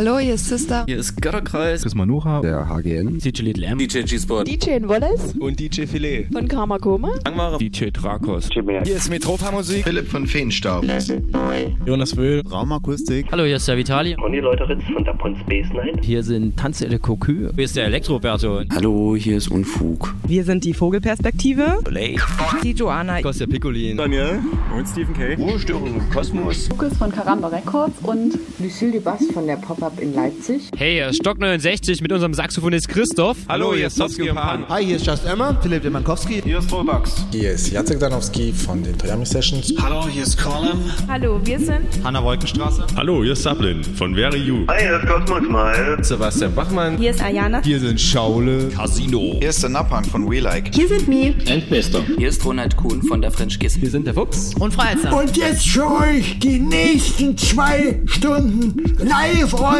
Hallo, hier ist Sister. Hier ist Götterkreis. Chris Manucha. Der HGN. DJ Little M. DJ G-Sport. DJ Wallace. Und DJ Filet. Von Karma Koma. Angmare. DJ Drakos. Hier ist Metropa Musik. Philipp von Feenstaub. Jonas Wöhl. Raumakustik. Hallo, hier ist der Vitali. Und die Leute Ritz von der Pons Space Night. Hier sind Tanze de Cocu. Hier ist der Elektroberto. Hallo, hier ist Unfug. Wir sind die Vogelperspektive. Blade. Die Joanna. Kostja Piccolin. Daniel. Und Stephen K. Ruhestörung im Kosmos. Lukas von Karamba Records und Lucille Bass von der Pop-Up in Leipzig. Hey, hier ist Stock 69 mit unserem Saxophonist Christoph. Hallo, hier ist Sofsky und Pan. Hi, hier ist Just Emma. Philipp Demankowski. Hier ist Rollbugs. Hier ist Jacek Danowski von den Triami Sessions. Hallo, hier ist Colin. Hallo, wir sind Hanna Wolkenstraße. Hallo, hier ist Sablin von Very You. Hi, hier ist Cosmos Smile. Sebastian Bachmann. Hier ist Ayana. Hier sind Schaule. Casino. Hier ist der Napang von We Like. Hier sind Mi. Endbester. Hier ist Ronald Kuhn von der French Kiss. Wir sind der Fuchs. Und Freizer. Und jetzt für euch die nächsten zwei Stunden live on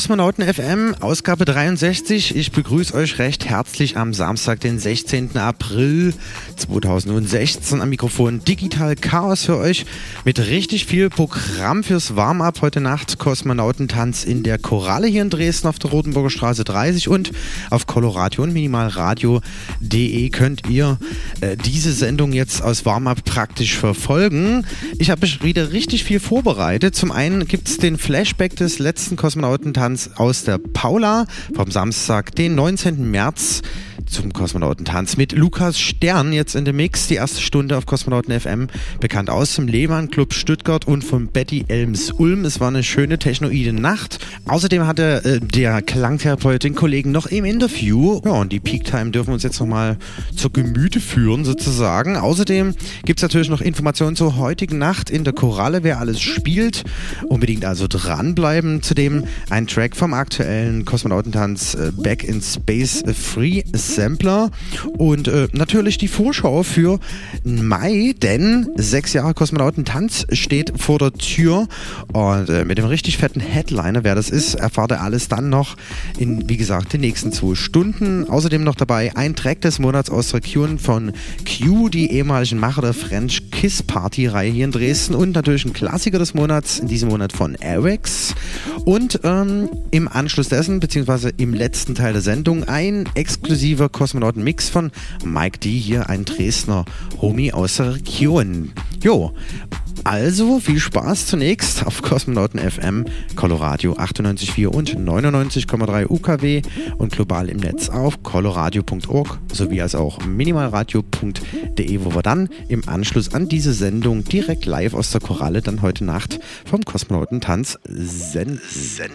Kosmonauten FM, Ausgabe 63. Ich begrüße euch recht herzlich am Samstag, den 16. April 2016. Am Mikrofon Digital Chaos für euch mit richtig viel Programm fürs Warm-up heute Nacht. Kosmonautentanz in der Koralle hier in Dresden auf der Rotenburger Straße 30 und auf Coloradio und minimalradio.de könnt ihr äh, diese Sendung jetzt aus Warm-up praktisch verfolgen. Ich habe wieder richtig viel vorbereitet. Zum einen gibt es den Flashback des letzten Kosmonautentanz aus der Paula vom Samstag, den 19. März zum Kosmonautentanz mit Lukas Stern jetzt in dem Mix. Die erste Stunde auf Kosmonauten FM, bekannt aus dem Lehmann Club Stuttgart und von Betty Elms Ulm. Es war eine schöne technoide Nacht. Außerdem hatte äh, der Klangtherapeut den Kollegen noch im Interview. Ja, und die Peak Time dürfen wir uns jetzt nochmal zur Gemüte führen sozusagen. Außerdem gibt es natürlich noch Informationen zur heutigen Nacht in der Koralle, wer alles spielt. Unbedingt also dranbleiben. Zudem ein Track vom aktuellen Kosmonautentanz äh, Back in Space Free Sampler und äh, natürlich die Vorschau für Mai, denn sechs Jahre Kosmonautentanz steht vor der Tür und äh, mit dem richtig fetten Headliner, wer das ist, erfahrt ihr alles dann noch in, wie gesagt, den nächsten zwei Stunden. Außerdem noch dabei ein Track des Monats aus Region von Q, die ehemaligen Macher der French Kiss Party Reihe hier in Dresden und natürlich ein Klassiker des Monats, in diesem Monat von Airwax und ähm, im Anschluss dessen, beziehungsweise im letzten Teil der Sendung, ein exklusiver Kosmonauten-Mix von Mike D. Hier, ein Dresdner Homie aus der Region. Jo, also viel Spaß zunächst auf Kosmonauten FM, Coloradio 98,4 und 99,3 UKW und global im Netz auf coloradio.org sowie als auch minimalradio.de, wo wir dann im Anschluss an diese Sendung direkt live aus der Koralle dann heute Nacht vom Kosmonautentanz senden. Sen,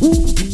Thank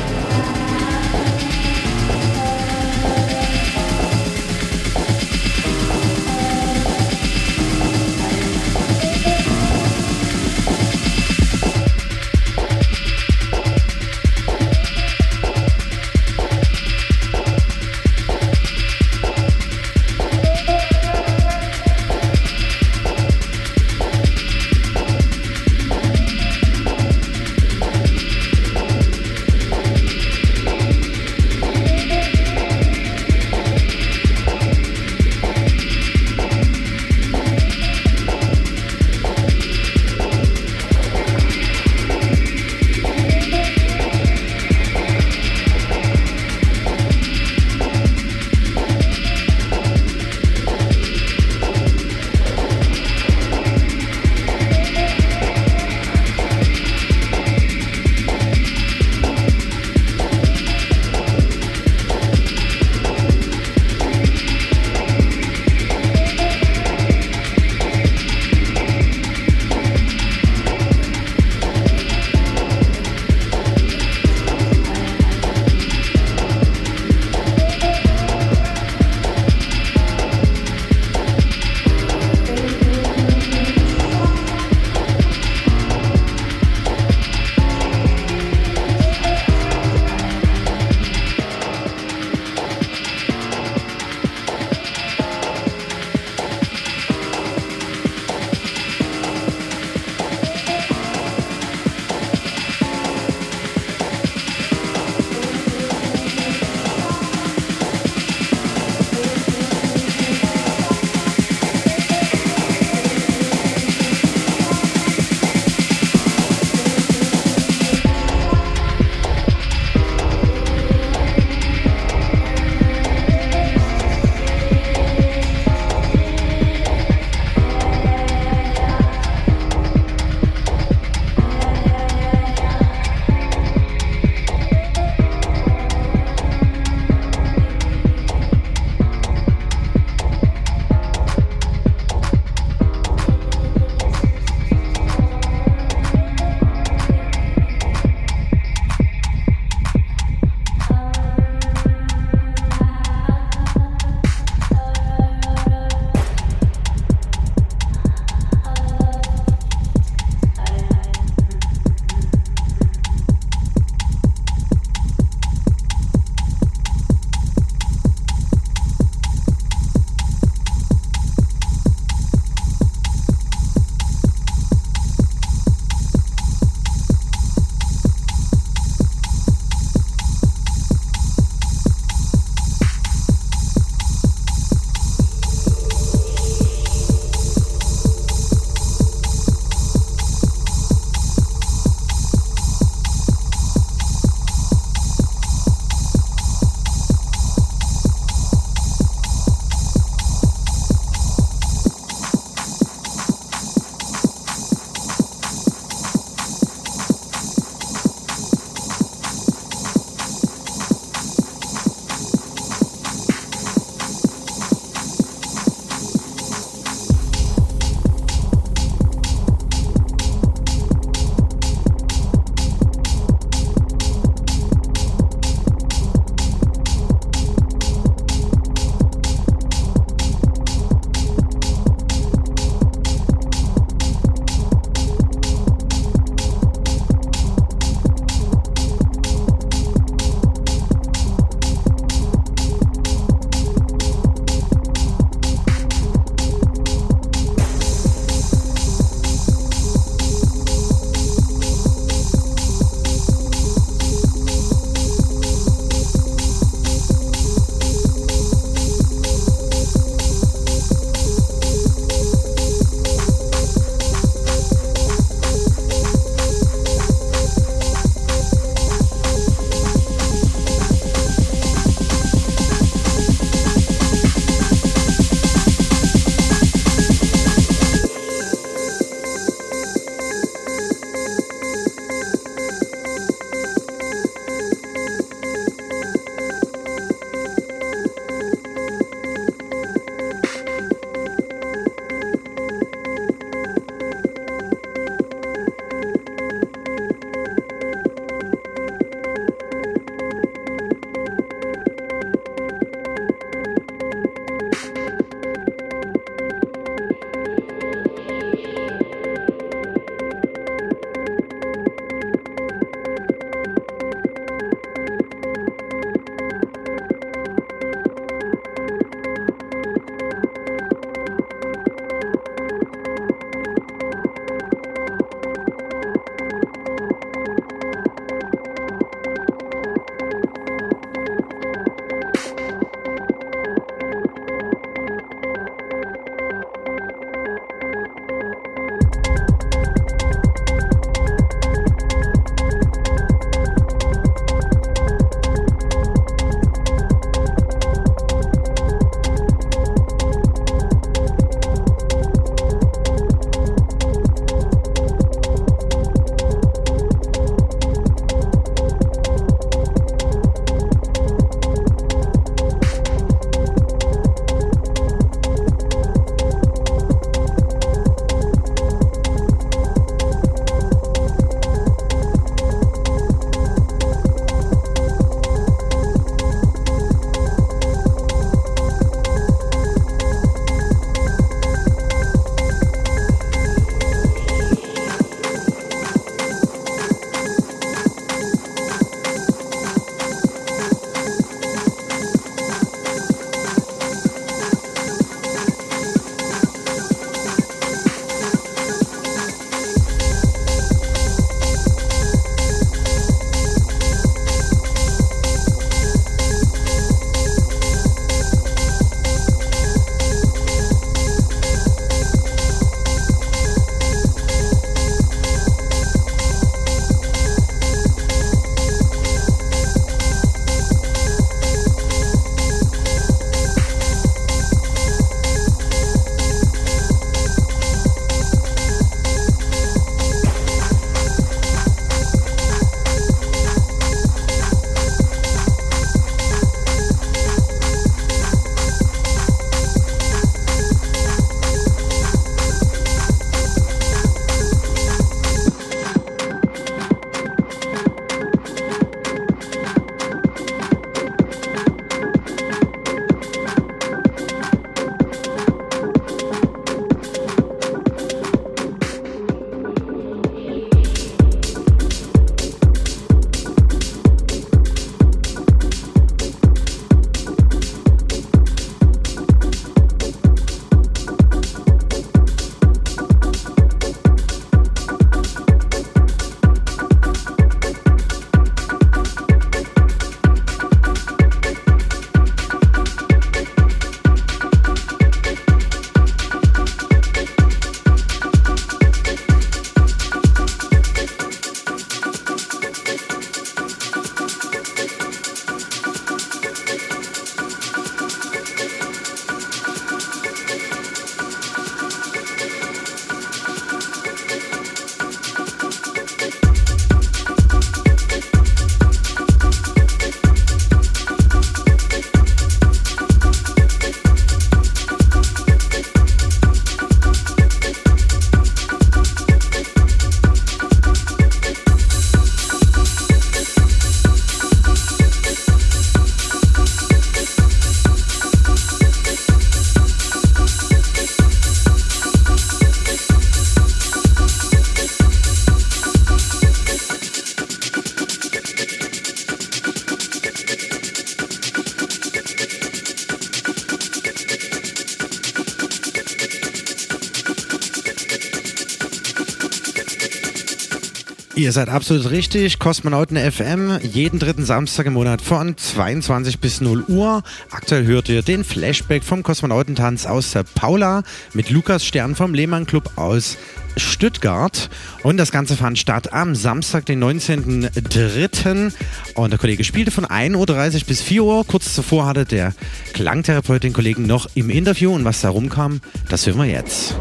Ihr seid absolut richtig. Kosmonauten FM, jeden dritten Samstag im Monat von 22 bis 0 Uhr. Aktuell hört ihr den Flashback vom Kosmonautentanz aus der Paula mit Lukas Stern vom Lehmann Club aus Stuttgart. Und das Ganze fand statt am Samstag, den 19.03. Und der Kollege spielte von 1.30 Uhr bis 4 Uhr. Kurz zuvor hatte der Klangtherapeut den Kollegen noch im Interview. Und was da rumkam, das hören wir jetzt.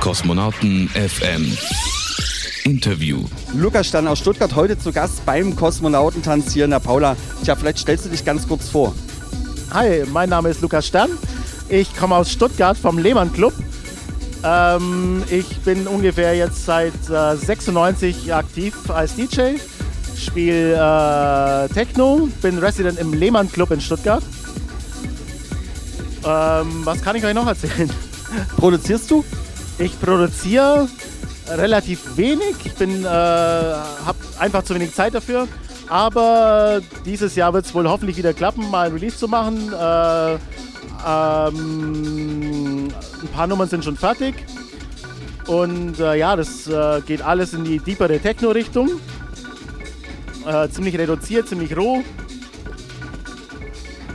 Kosmonauten FM. Interview. Lukas Stern aus Stuttgart, heute zu Gast beim Kosmonautentanz hier in der Paula. Tja, vielleicht stellst du dich ganz kurz vor. Hi, mein Name ist Lukas Stern. Ich komme aus Stuttgart vom Lehmann Club. Ähm, ich bin ungefähr jetzt seit äh, 96 aktiv als DJ, spiele äh, Techno, bin Resident im Lehmann Club in Stuttgart. Ähm, was kann ich euch noch erzählen? Produzierst du? Ich produziere relativ wenig. Ich bin, äh, habe einfach zu wenig Zeit dafür. Aber dieses Jahr wird es wohl hoffentlich wieder klappen, mal ein Release zu machen. Äh, ähm, ein paar Nummern sind schon fertig. Und äh, ja, das äh, geht alles in die deepere Techno-Richtung. Äh, ziemlich reduziert, ziemlich roh.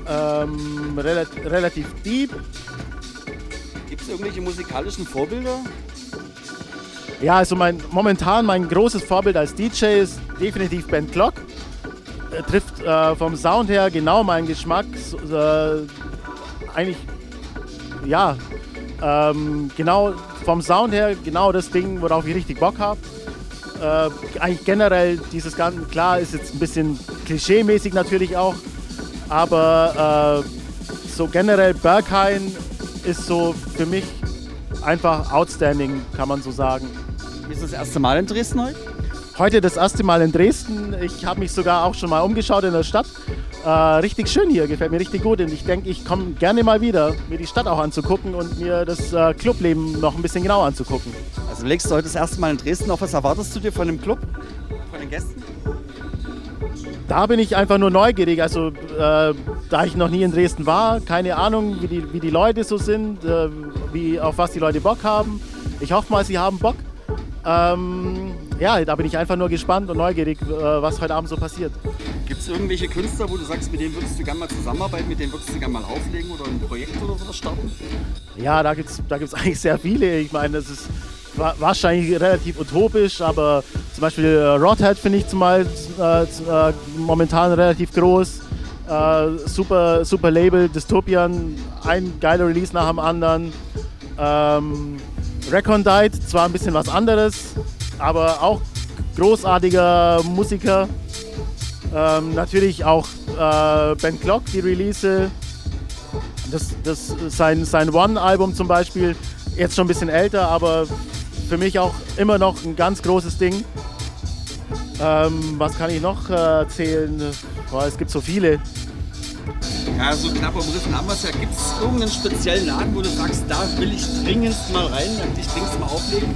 Ähm, rel relativ deep. Gibt es irgendwelche musikalischen Vorbilder? Ja, also mein, momentan mein großes Vorbild als DJ ist definitiv Ben Clock. Er trifft äh, vom Sound her genau meinen Geschmack. Äh, eigentlich, ja, ähm, genau vom Sound her genau das Ding, worauf ich richtig Bock habe. Äh, eigentlich generell dieses Ganze, klar, ist jetzt ein bisschen klischee-mäßig natürlich auch, aber äh, so generell Berghain ist so für mich einfach outstanding, kann man so sagen. Ist das erste Mal in Dresden heute? Heute das erste Mal in Dresden. Ich habe mich sogar auch schon mal umgeschaut in der Stadt. Äh, richtig schön hier, gefällt mir richtig gut. Und ich denke, ich komme gerne mal wieder, mir die Stadt auch anzugucken und mir das äh, Clubleben noch ein bisschen genau anzugucken. Also legst du heute das erste Mal in Dresden auf. Was erwartest du dir von dem Club, von den Gästen? Da bin ich einfach nur neugierig. Also, äh, da ich noch nie in Dresden war, keine Ahnung, wie die, wie die Leute so sind, äh, wie, auf was die Leute Bock haben. Ich hoffe mal, sie haben Bock. Ähm, ja, da bin ich einfach nur gespannt und neugierig, äh, was heute Abend so passiert. Gibt es irgendwelche Künstler, wo du sagst, mit denen würdest du gerne mal zusammenarbeiten, mit denen würdest du gerne mal auflegen oder ein Projekt oder sowas starten? Ja, da gibt es da gibt's eigentlich sehr viele. Ich meine, das ist wahrscheinlich relativ utopisch, aber zum Beispiel äh, Rodhead finde ich zumal äh, äh, momentan relativ groß. Äh, super, super Label, Dystopian, ein geiler Release nach dem anderen. Ähm, Recondite, zwar ein bisschen was anderes, aber auch großartiger Musiker. Ähm, natürlich auch äh, Ben Clock, die Release. Das, das, sein, sein One-Album zum Beispiel, jetzt schon ein bisschen älter, aber für mich auch immer noch ein ganz großes Ding. Ähm, was kann ich noch äh, erzählen? Boah, es gibt so viele. Ja, so knapp umrissen haben wir es ja. Gibt es irgendeinen speziellen Laden, wo du sagst, da will ich dringendst mal rein, damit ich dringendst mal auflegen?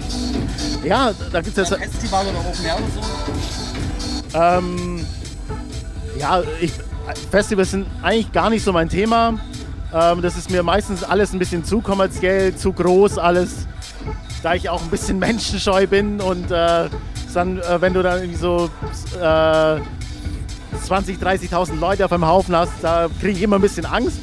Ja, da gibt es. Ein Festival oder Open Air oder so? Ähm, ja, ich, Festivals sind eigentlich gar nicht so mein Thema. Ähm, das ist mir meistens alles ein bisschen zu kommerziell, zu groß, alles. Da ich auch ein bisschen menschenscheu bin und äh, dann, äh, wenn du dann irgendwie so äh, 20, 30.000 Leute auf einem Haufen hast, da kriege ich immer ein bisschen Angst.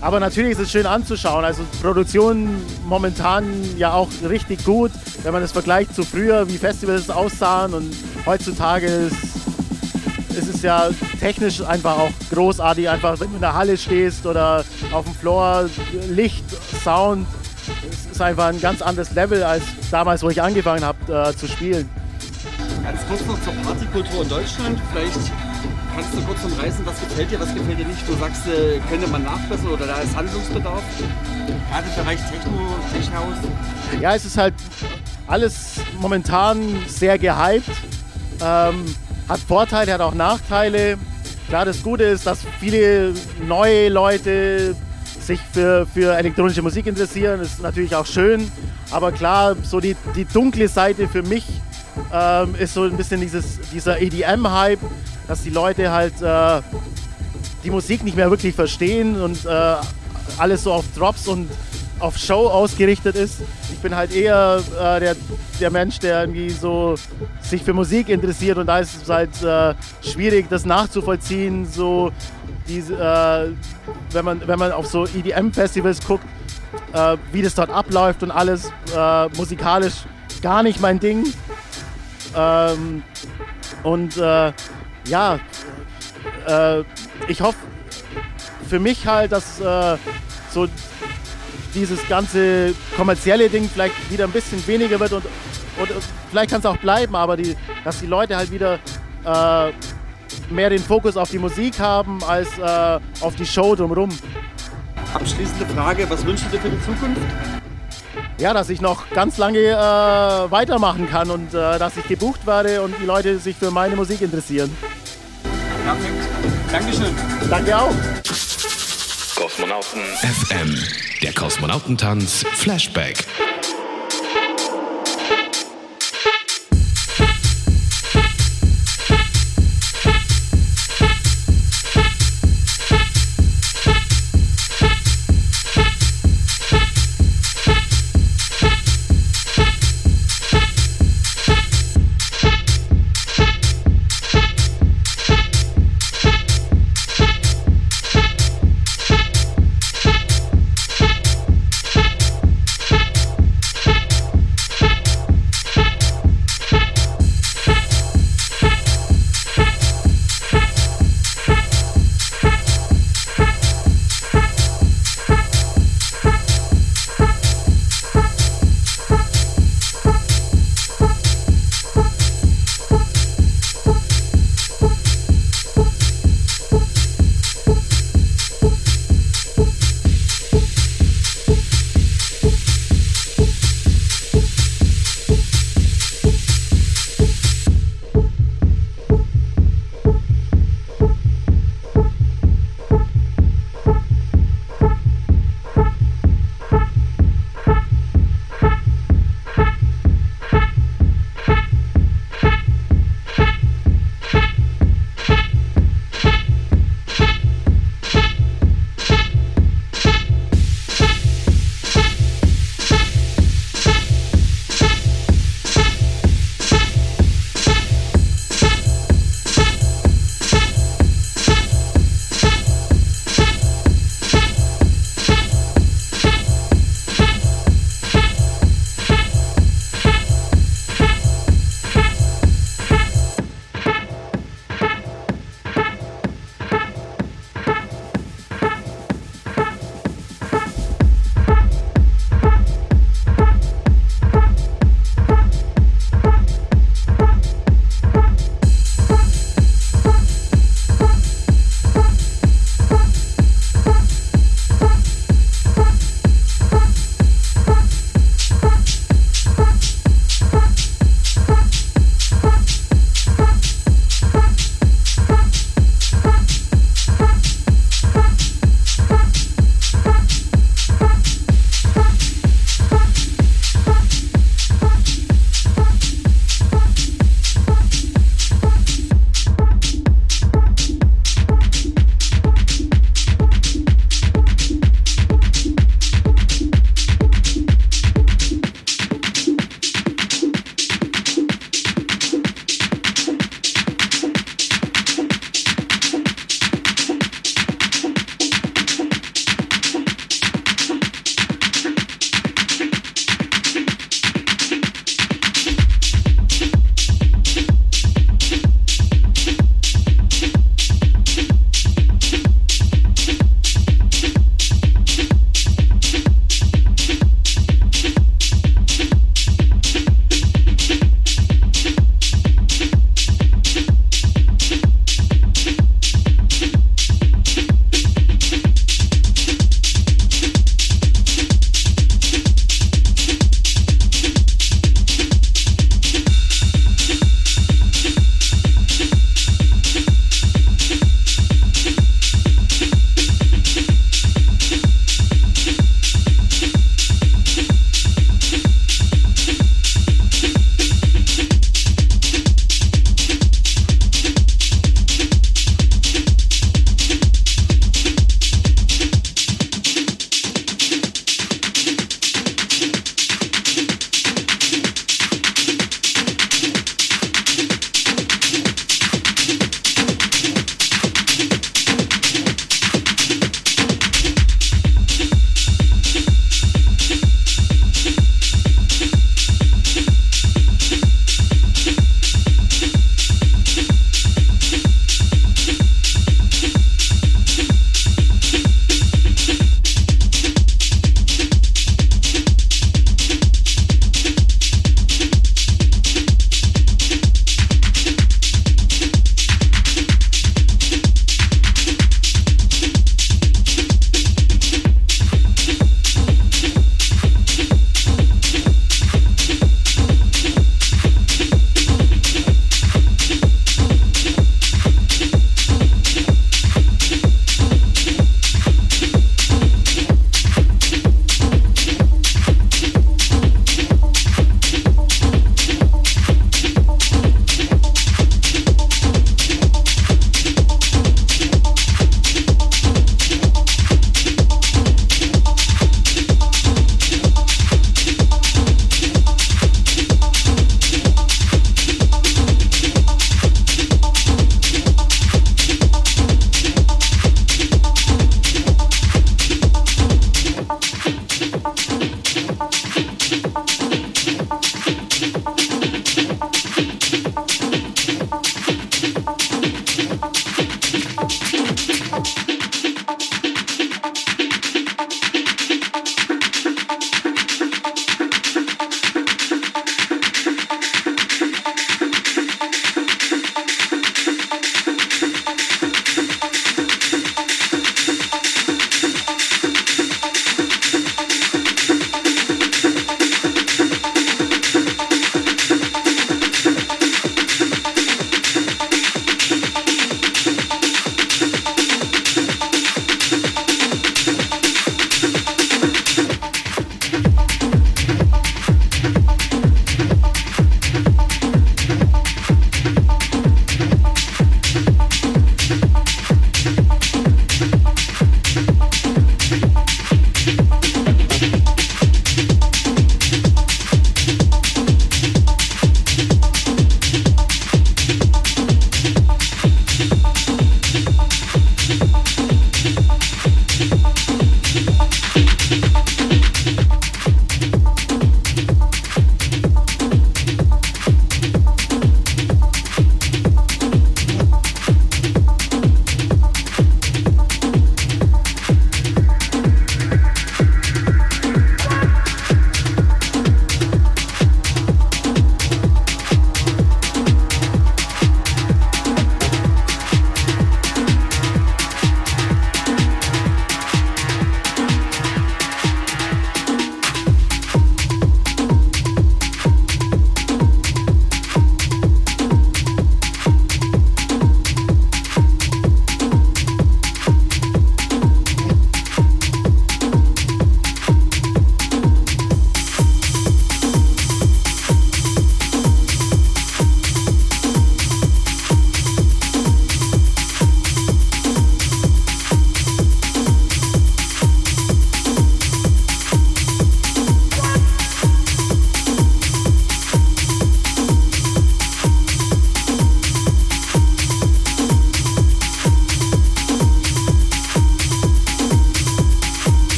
Aber natürlich ist es schön anzuschauen. Also Produktion momentan ja auch richtig gut, wenn man es vergleicht zu früher, wie Festivals aussahen. Und heutzutage ist, ist es ja technisch einfach auch großartig. Einfach, wenn du in der Halle stehst oder auf dem Floor, Licht, Sound, es ist einfach ein ganz anderes Level als damals, wo ich angefangen habe äh, zu spielen. Ganz kurz noch zur Partykultur in Deutschland. Vielleicht kannst du kurz umreißen, was gefällt dir, was gefällt dir nicht? Du sagst, äh, könnte man nachbessern oder da ist Handlungsbedarf? Gerade im Bereich Techno, Tech-House? Ja, es ist halt alles momentan sehr gehypt. Ähm, hat Vorteile, hat auch Nachteile. Klar, das Gute ist, dass viele neue Leute sich für, für elektronische Musik interessieren. Das ist natürlich auch schön. Aber klar, so die, die dunkle Seite für mich ähm, ist so ein bisschen dieses, dieser EDM-Hype, dass die Leute halt äh, die Musik nicht mehr wirklich verstehen und äh, alles so auf Drops und auf Show ausgerichtet ist. Ich bin halt eher äh, der, der Mensch, der irgendwie so sich für Musik interessiert und da ist es halt äh, schwierig, das nachzuvollziehen, so diese, äh, wenn, man, wenn man auf so EDM-Festivals guckt, äh, wie das dort abläuft und alles äh, musikalisch gar nicht mein Ding. Ähm, und äh, ja, äh, ich hoffe für mich halt, dass äh, so dieses ganze kommerzielle Ding vielleicht wieder ein bisschen weniger wird und, und vielleicht kann es auch bleiben, aber die, dass die Leute halt wieder äh, mehr den Fokus auf die Musik haben als äh, auf die Show drumherum. Abschließende Frage, was wünschst du dir für die Zukunft? Ja, dass ich noch ganz lange äh, weitermachen kann und äh, dass ich gebucht werde und die Leute sich für meine Musik interessieren. Perfekt. Dankeschön. Danke auch. Kosmonauten FM. Der Kosmonautentanz Flashback.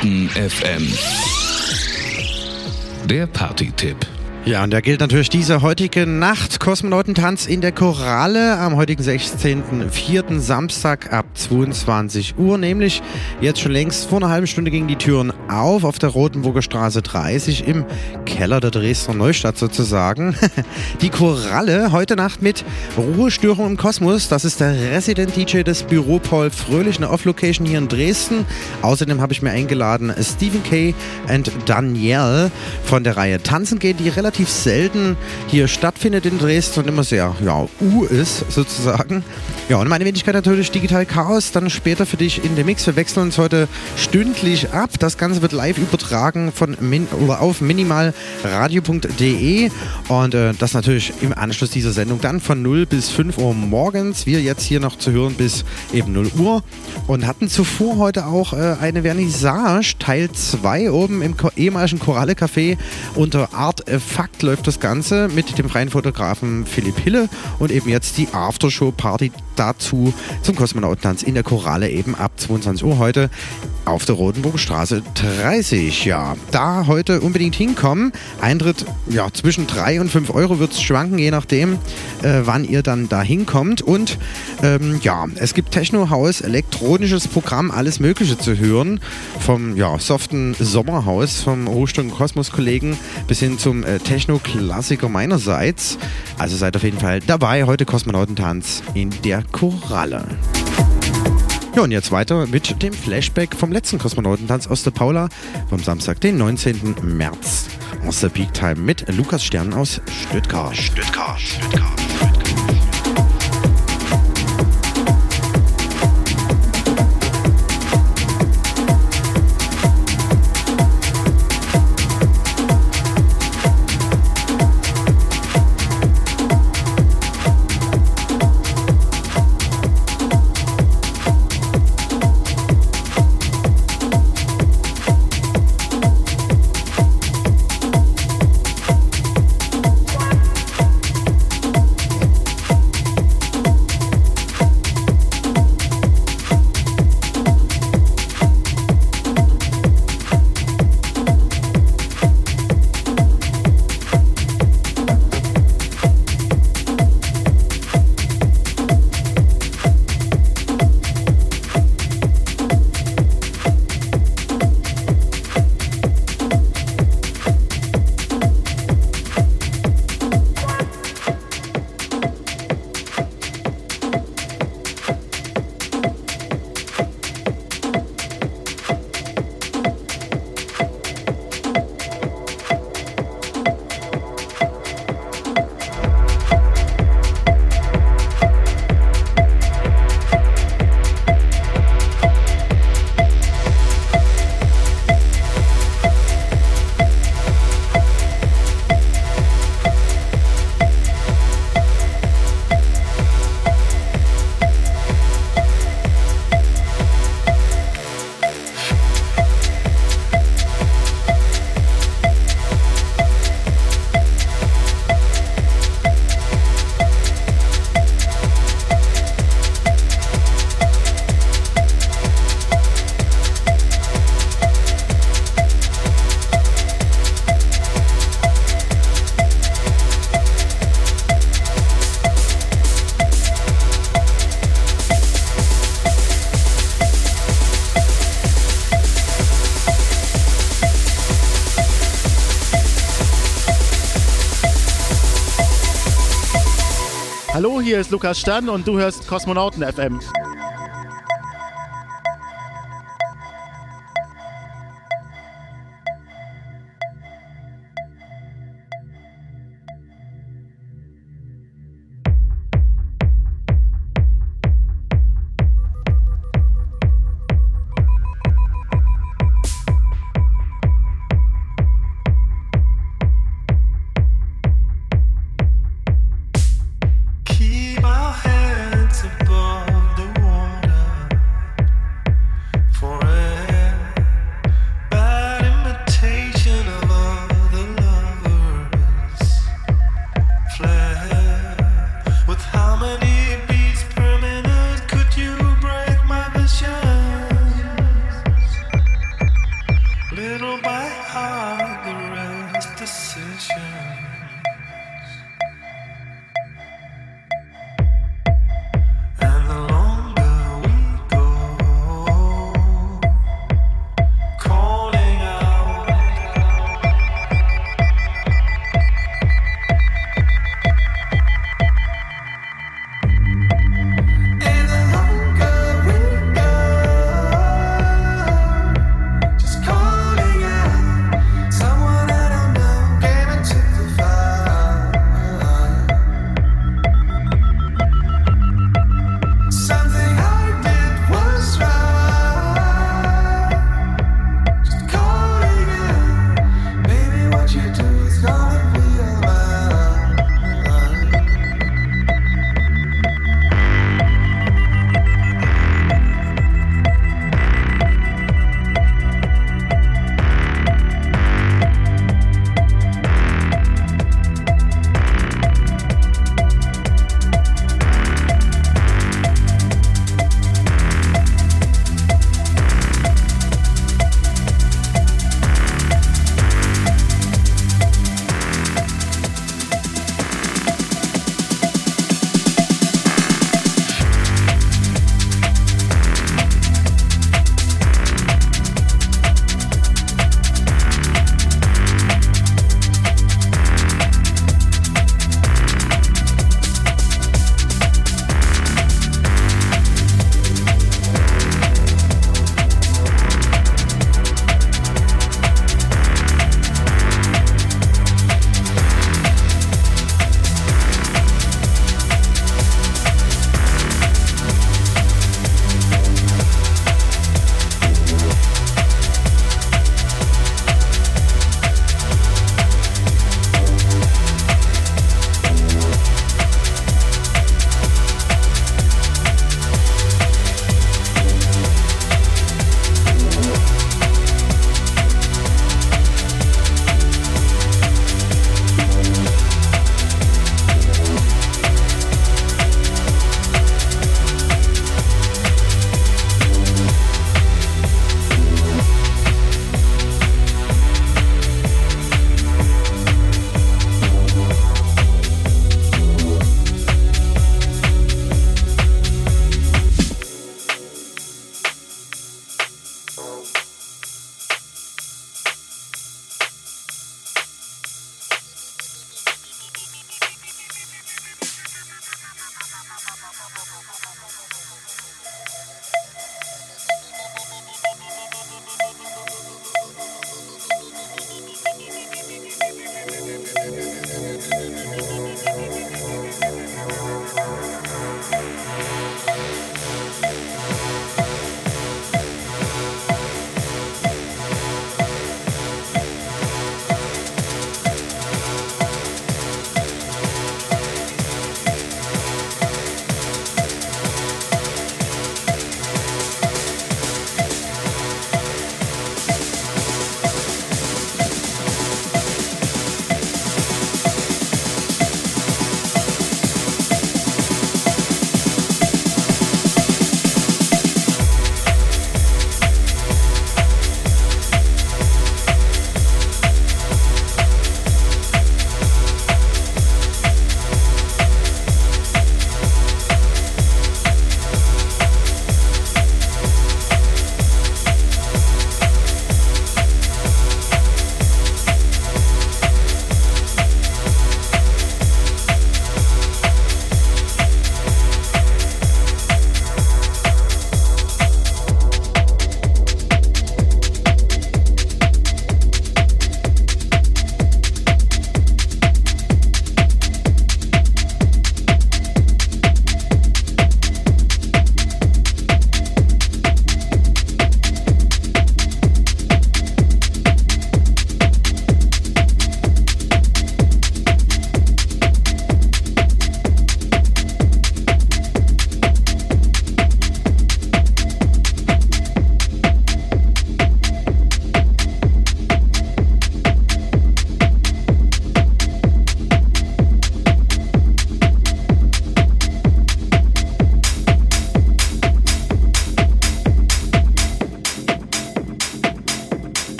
Kosmonauten FM. Der Party-Tipp. Ja, und da gilt natürlich diese heutige Nacht Kosmonautentanz in der Koralle am heutigen 16.04. Samstag ab 22 Uhr. Nämlich jetzt schon längst vor einer halben Stunde gingen die Türen auf auf der Rotenburger Straße 30 im Keller der Dresdner Neustadt sozusagen. Die Koralle heute Nacht mit Ruhestörung im Kosmos. Das ist der Resident DJ des Büro Paul Fröhlich, eine Off-Location hier in Dresden. Außerdem habe ich mir eingeladen Stephen Kay und Danielle von der Reihe Tanzen gehen, die relativ selten hier stattfindet in Dresden und immer sehr, ja, U ist sozusagen. Ja, und meine Wenigkeit natürlich Digital Chaos, dann später für dich in dem Mix. Wir wechseln uns heute stündlich ab. Das Ganze wird live übertragen von min oder auf minimalradio.de und äh, das natürlich im Anschluss dieser Sendung dann von 0 bis 5 Uhr morgens. Wir jetzt hier noch zu hören bis eben 0 Uhr und hatten zuvor heute auch äh, eine Vernissage Teil 2 oben im ehemaligen Koralle Café unter Art Fakt läuft das Ganze mit dem freien Fotografen Philipp Hille und eben jetzt die Aftershow-Party dazu zum Kosmonautentanz in der Koralle eben ab 22 Uhr heute auf der Rotenburger Straße 30. Ja, da heute unbedingt hinkommen. Eintritt ja, zwischen 3 und 5 Euro wird es schwanken, je nachdem, äh, wann ihr dann da hinkommt. Und ähm, ja, es gibt Techno-Haus, elektronisches Programm, alles Mögliche zu hören. Vom ja, soften Sommerhaus, vom Ruhestand Kosmos-Kollegen bis hin zum äh, Techno-Klassiker meinerseits. Also seid auf jeden Fall dabei. Heute Kosmonautentanz in der Koralle. Ja, und jetzt weiter mit dem Flashback vom letzten Kosmonautentanz aus der Paula vom Samstag, den 19. März. Aus der Peak Time mit Lukas Stern aus Stuttgart. Stuttgart, Stuttgart. Lukas Stern und du hörst Kosmonauten FM.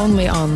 Only on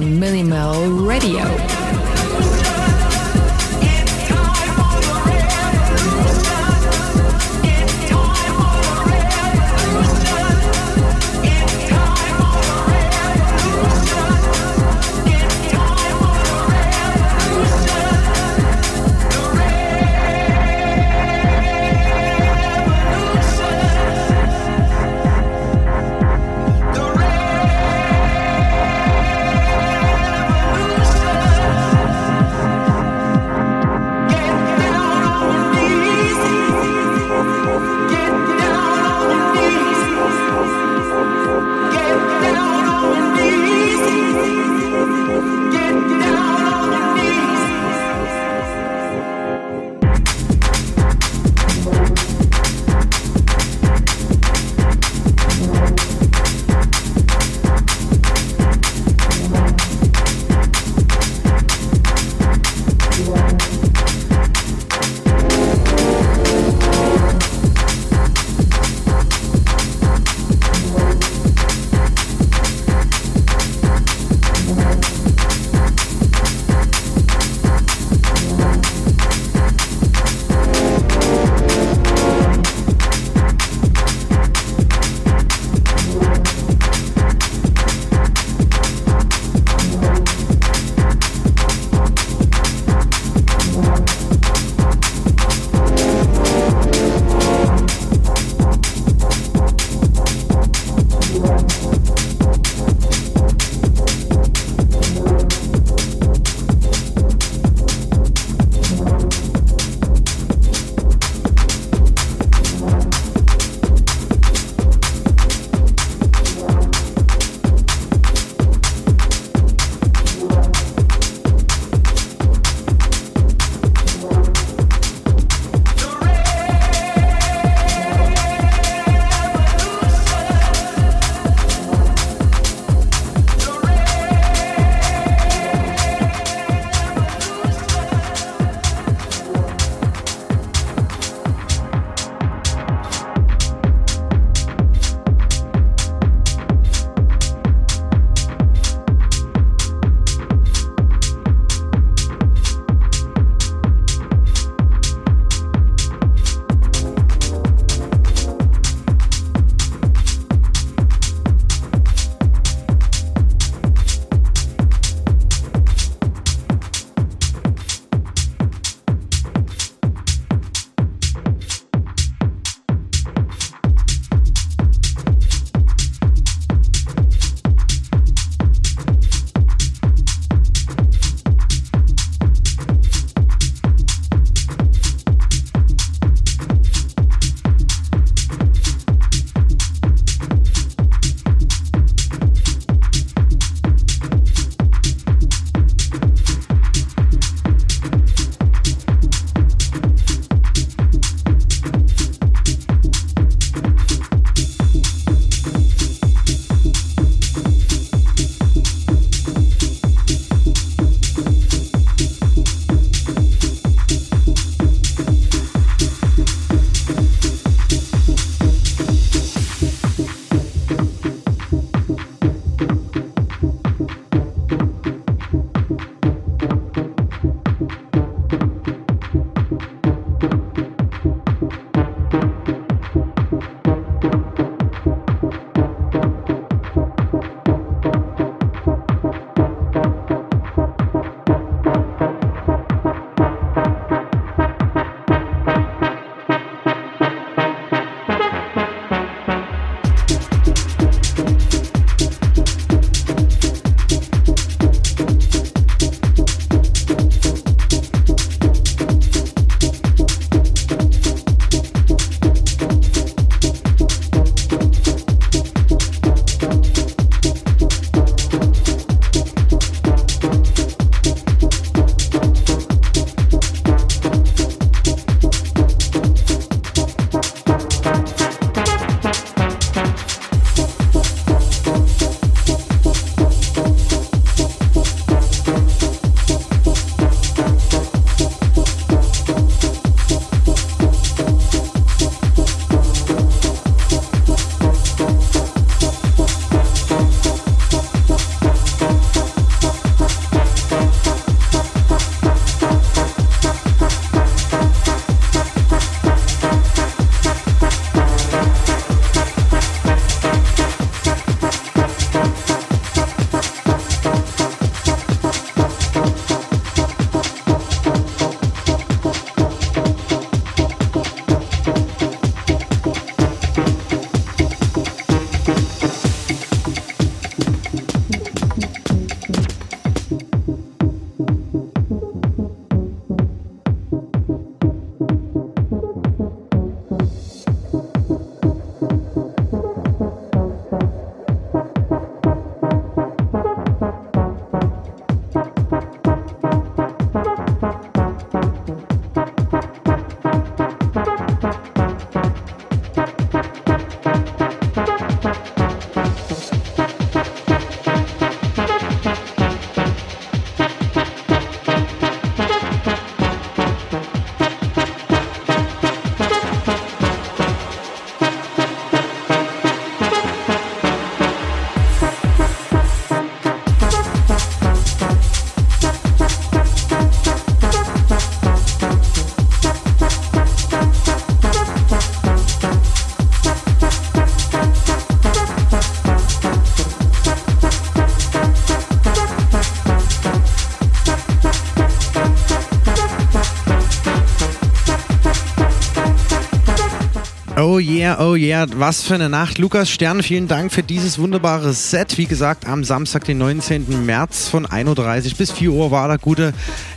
Oh yeah, oh yeah, was für eine Nacht. Lukas Stern, vielen Dank für dieses wunderbare Set. Wie gesagt, am Samstag, den 19. März von 1.30 Uhr bis 4 Uhr war der Gute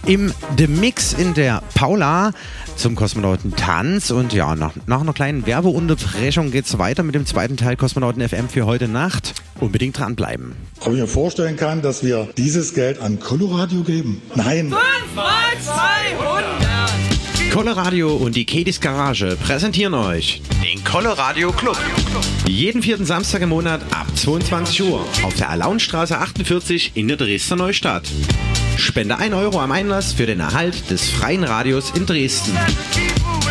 im The Mix in der Paula zum Kosmonauten Tanz. Und ja, nach, nach einer kleinen Werbeunterbrechung geht es weiter mit dem zweiten Teil Kosmonauten FM für heute Nacht. Unbedingt dranbleiben. Ob ich mir vorstellen kann, dass wir dieses Geld an Coloradio geben? Nein. 5 mal 200. Coloradio und die Kedis Garage präsentieren euch Coloradio Club. Jeden vierten Samstag im Monat ab 22 Uhr auf der Alaunstraße 48 in der Dresdner Neustadt. Spende 1 Euro am Einlass für den Erhalt des freien Radios in Dresden.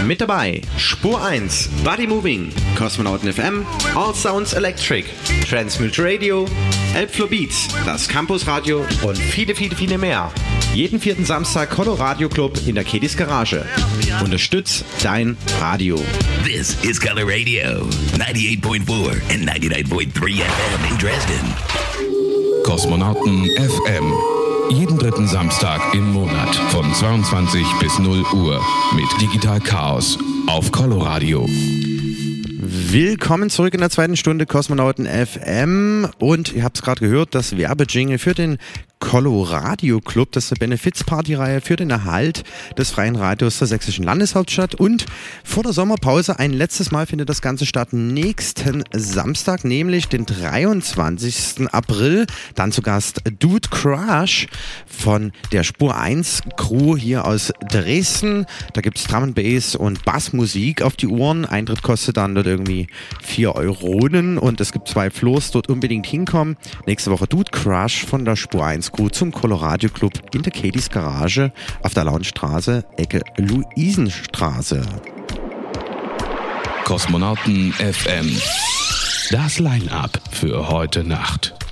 Mit dabei Spur 1, Body Moving, Kosmonauten FM, All Sounds Electric, Transmute Radio, Elbflow Beats, das Campus Radio und viele, viele, viele mehr. Jeden vierten Samstag Coloradio Club in der Kedis Garage. Unterstütz dein Radio. This is Color Radio, 98.4 and 99.3 FM in Dresden. Kosmonauten FM. Jeden dritten Samstag im Monat von 22 bis 0 Uhr mit Digital Chaos auf Coloradio. Willkommen zurück in der zweiten Stunde Kosmonauten FM und ihr habt es gerade gehört, das Werbejingle für den Coloradio Club, das ist eine Benefizpartyreihe für den Erhalt des freien Radios der sächsischen Landeshauptstadt und vor der Sommerpause ein letztes Mal findet das Ganze statt nächsten Samstag, nämlich den 23. April, dann zu Gast Dude Crush von der Spur 1 Crew hier aus Dresden, da gibt's Drum and Bass und Bassmusik auf die Uhren, Eintritt kostet dann dort irgendwie 4 Euronen und es gibt zwei Floors, dort unbedingt hinkommen. Nächste Woche Dude Crush von der Spur 1 Crew zum Coloradio Club in der Katie's Garage auf der Launstraße, Ecke Luisenstraße. Kosmonauten FM. Das Line-Up für heute Nacht.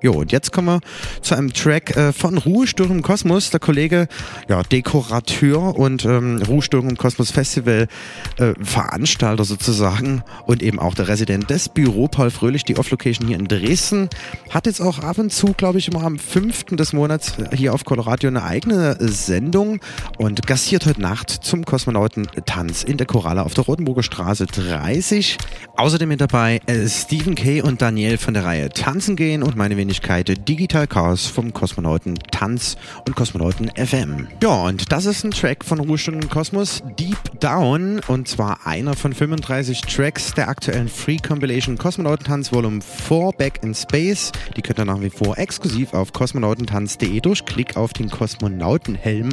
Jo, und jetzt kommen wir zu einem Track äh, von Ruhestörung im Kosmos. Der Kollege, ja, Dekorateur und ähm, Ruhestörung im Kosmos Festival äh, Veranstalter sozusagen und eben auch der Resident des Büro Paul Fröhlich, die Off-Location hier in Dresden. Hat jetzt auch ab und zu, glaube ich, immer am 5. des Monats hier auf Colorado eine eigene Sendung und gastiert heute Nacht zum Kosmonautentanz in der Koralle auf der Rotenburger Straße 30. Außerdem mit dabei äh, Stephen Kay und Daniel von der Reihe Tanzen gehen und meine Wenigkeit Digital Chaos vom Kosmonauten Tanz und Kosmonauten FM. Ja, und das ist ein Track von Ruhestunden Kosmos Deep Down und zwar einer von 35 Tracks der aktuellen Free Compilation Kosmonauten Tanz Volume 4 Back in Space. Die könnt ihr nach wie vor exklusiv auf kosmonautentanz.de durch Klick auf den Kosmonautenhelm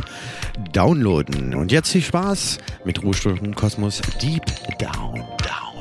downloaden. Und jetzt viel Spaß mit Ruhestunden Kosmos Deep Down. Down.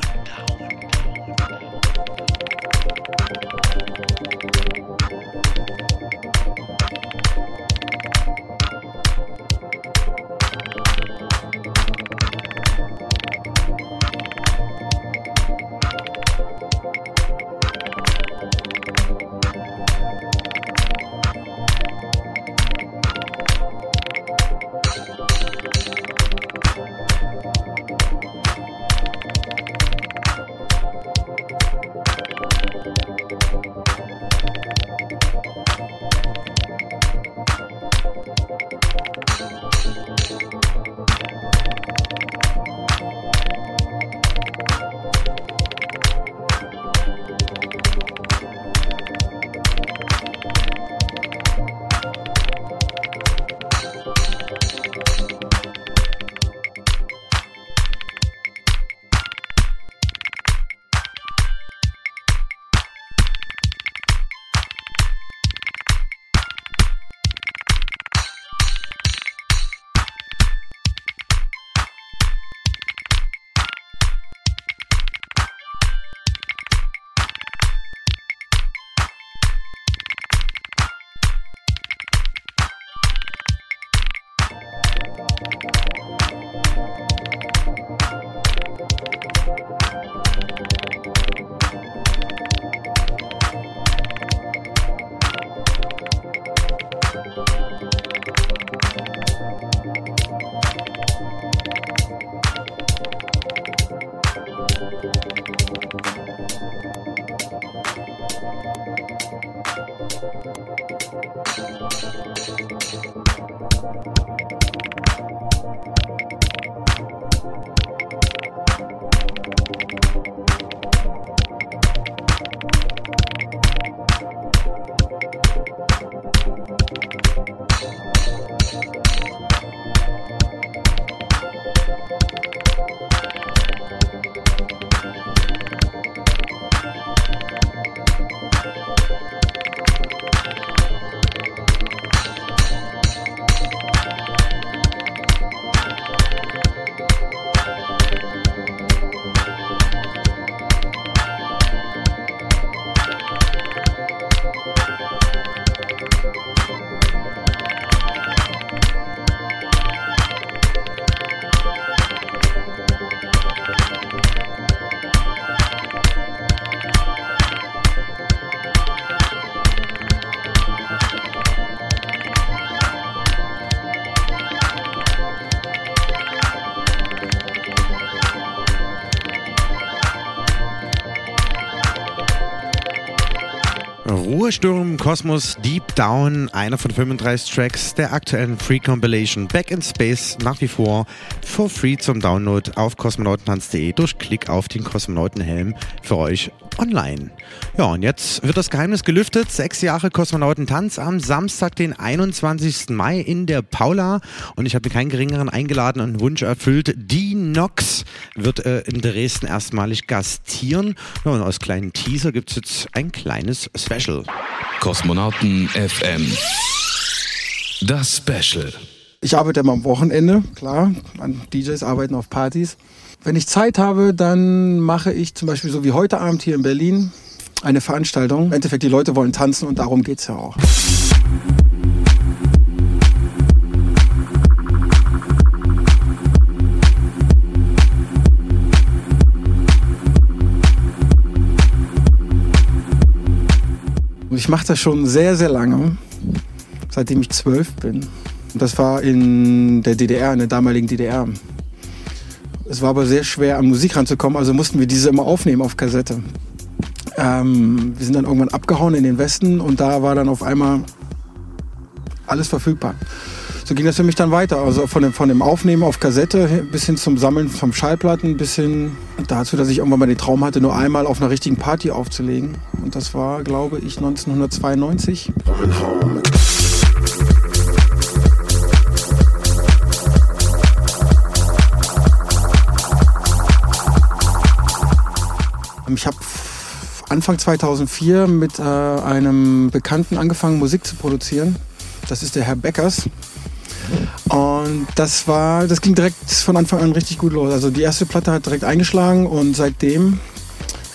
Ruhesturm im Kosmos Deep Down, einer von 35 Tracks der aktuellen Free Compilation Back in Space, nach wie vor for free zum Download auf kosmonautentanz.de durch Klick auf den Kosmonautenhelm für euch online. Ja, und jetzt wird das Geheimnis gelüftet. Sechs Jahre Kosmonautentanz am Samstag, den 21. Mai in der Paula. Und ich habe mir keinen geringeren eingeladen und einen Wunsch erfüllt. Die Nox wird äh, in Dresden erstmalig gastieren. Ja, und als kleinen Teaser gibt es jetzt ein kleines Special. Kosmonauten FM. Das Special. Ich arbeite immer am Wochenende, klar. DJs arbeiten auf Partys. Wenn ich Zeit habe, dann mache ich zum Beispiel so wie heute Abend hier in Berlin eine Veranstaltung. Im Endeffekt, die Leute wollen tanzen und darum geht es ja auch. Ich mache das schon sehr, sehr lange, seitdem ich zwölf bin. Und das war in der DDR, in der damaligen DDR. Es war aber sehr schwer, an Musik ranzukommen, also mussten wir diese immer aufnehmen auf Kassette. Ähm, wir sind dann irgendwann abgehauen in den Westen und da war dann auf einmal alles verfügbar. So ging das für mich dann weiter. Also von dem, von dem Aufnehmen auf Kassette bis hin zum Sammeln von Schallplatten, bis hin dazu, dass ich irgendwann mal den Traum hatte, nur einmal auf einer richtigen Party aufzulegen. Und das war, glaube ich, 1992. Ich habe Anfang 2004 mit äh, einem Bekannten angefangen, Musik zu produzieren. Das ist der Herr Beckers. Und das war, das ging direkt von Anfang an richtig gut los. Also die erste Platte hat direkt eingeschlagen und seitdem,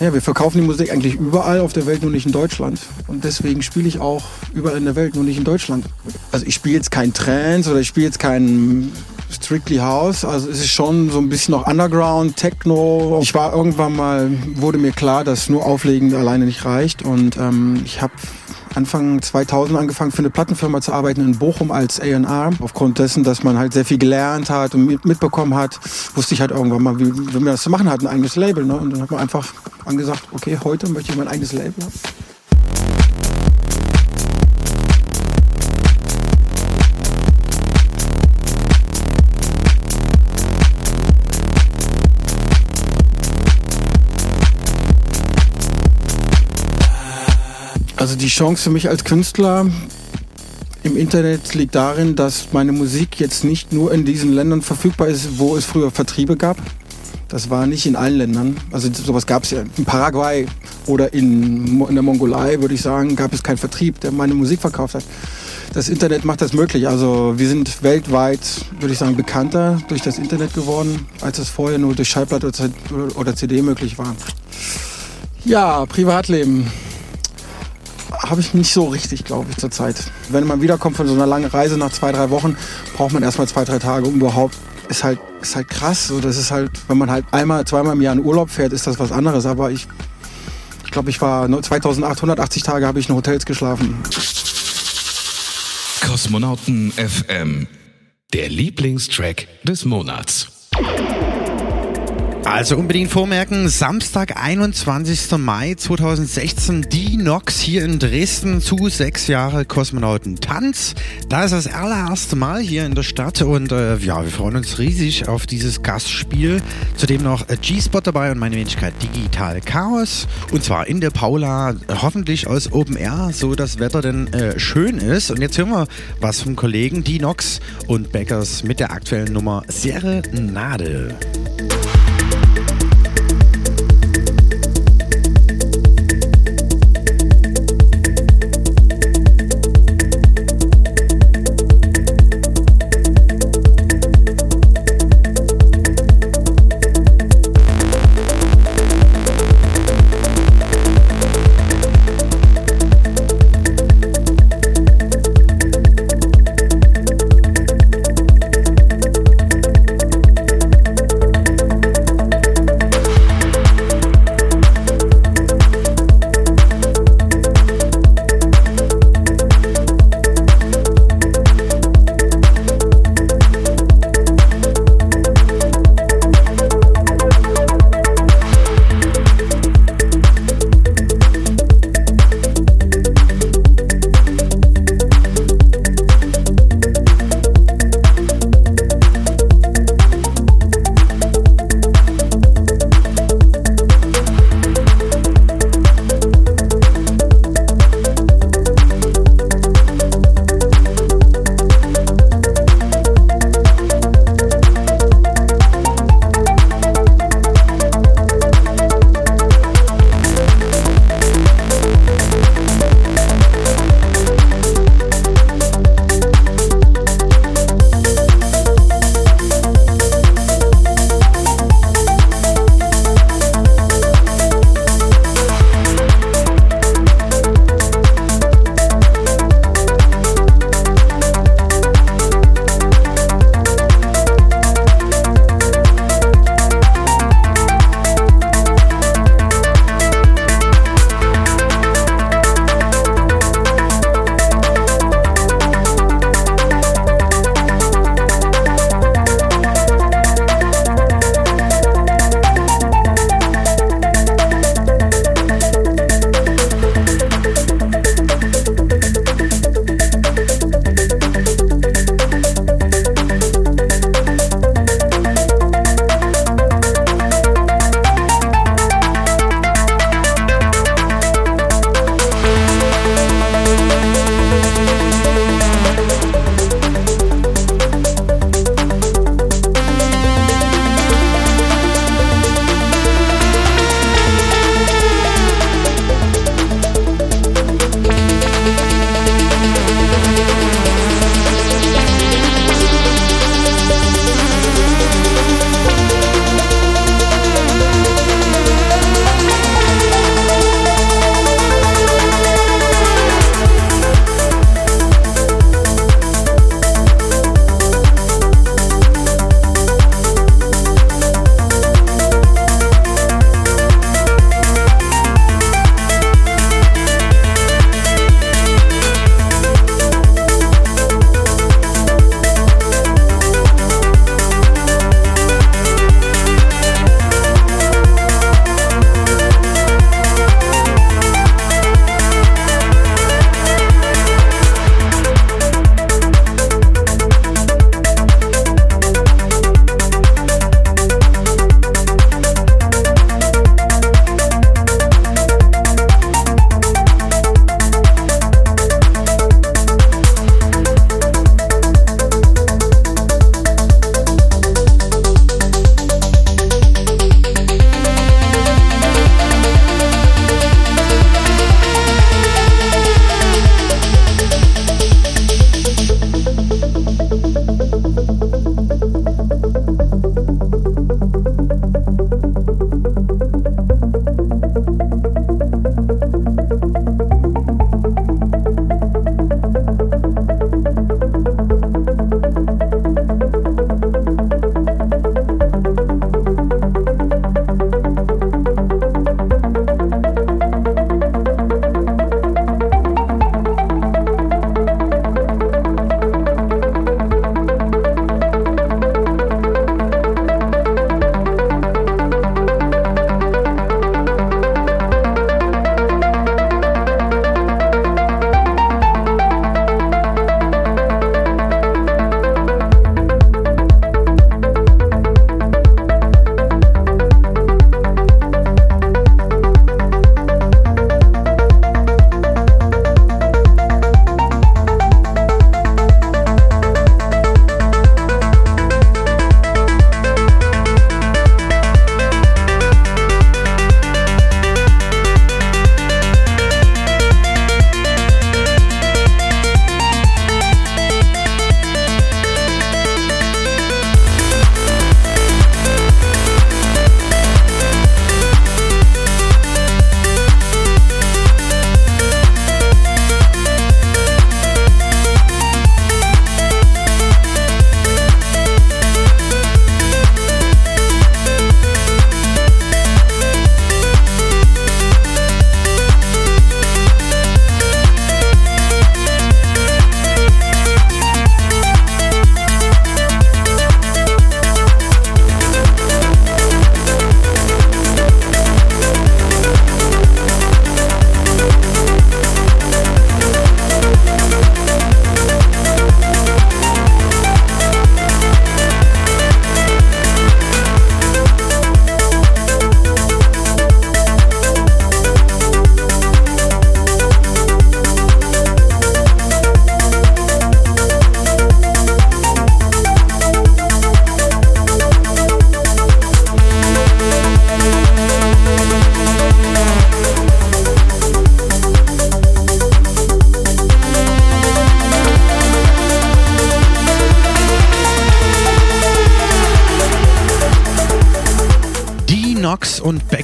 ja, wir verkaufen die Musik eigentlich überall auf der Welt, nur nicht in Deutschland. Und deswegen spiele ich auch überall in der Welt, nur nicht in Deutschland. Also ich spiele jetzt kein Trance oder ich spiele jetzt kein Strictly House. Also es ist schon so ein bisschen noch Underground, Techno. Ich war irgendwann mal, wurde mir klar, dass nur Auflegen alleine nicht reicht. Und ähm, ich habe Anfang 2000 angefangen, für eine Plattenfirma zu arbeiten in Bochum als A&R. Aufgrund dessen, dass man halt sehr viel gelernt hat und mitbekommen hat, wusste ich halt irgendwann mal, wie, wie man das zu machen hat, ein eigenes Label. Ne? Und dann hat man einfach angesagt, okay, heute möchte ich mein eigenes Label haben. Also die Chance für mich als Künstler im Internet liegt darin, dass meine Musik jetzt nicht nur in diesen Ländern verfügbar ist, wo es früher Vertriebe gab. Das war nicht in allen Ländern. Also sowas gab es ja in Paraguay oder in, in der Mongolei, würde ich sagen, gab es keinen Vertrieb, der meine Musik verkauft hat. Das Internet macht das möglich. Also wir sind weltweit, würde ich sagen, bekannter durch das Internet geworden, als es vorher nur durch Schallplatte oder CD möglich war. Ja, Privatleben habe ich nicht so richtig, glaube ich, zurzeit. Wenn man wiederkommt von so einer langen Reise nach zwei, drei Wochen, braucht man erstmal zwei, drei Tage, um überhaupt. Ist halt, ist halt krass. So, das ist halt, wenn man halt einmal, zweimal im Jahr in Urlaub fährt, ist das was anderes. Aber ich, ich glaube, ich war 2880 Tage habe ich in Hotels geschlafen. Kosmonauten FM. Der Lieblingstrack des Monats. Also unbedingt vormerken, Samstag, 21. Mai 2016, die Nox hier in Dresden zu sechs Jahre Kosmonautentanz. Da ist das allererste Mal hier in der Stadt und äh, ja, wir freuen uns riesig auf dieses Gastspiel. Zudem noch äh, G-Spot dabei und meine Wenigkeit Digital Chaos. Und zwar in der Paula, hoffentlich aus Open Air, so das Wetter denn äh, schön ist. Und jetzt hören wir was vom Kollegen Die Nox und Beckers mit der aktuellen Nummer Serenade. Nox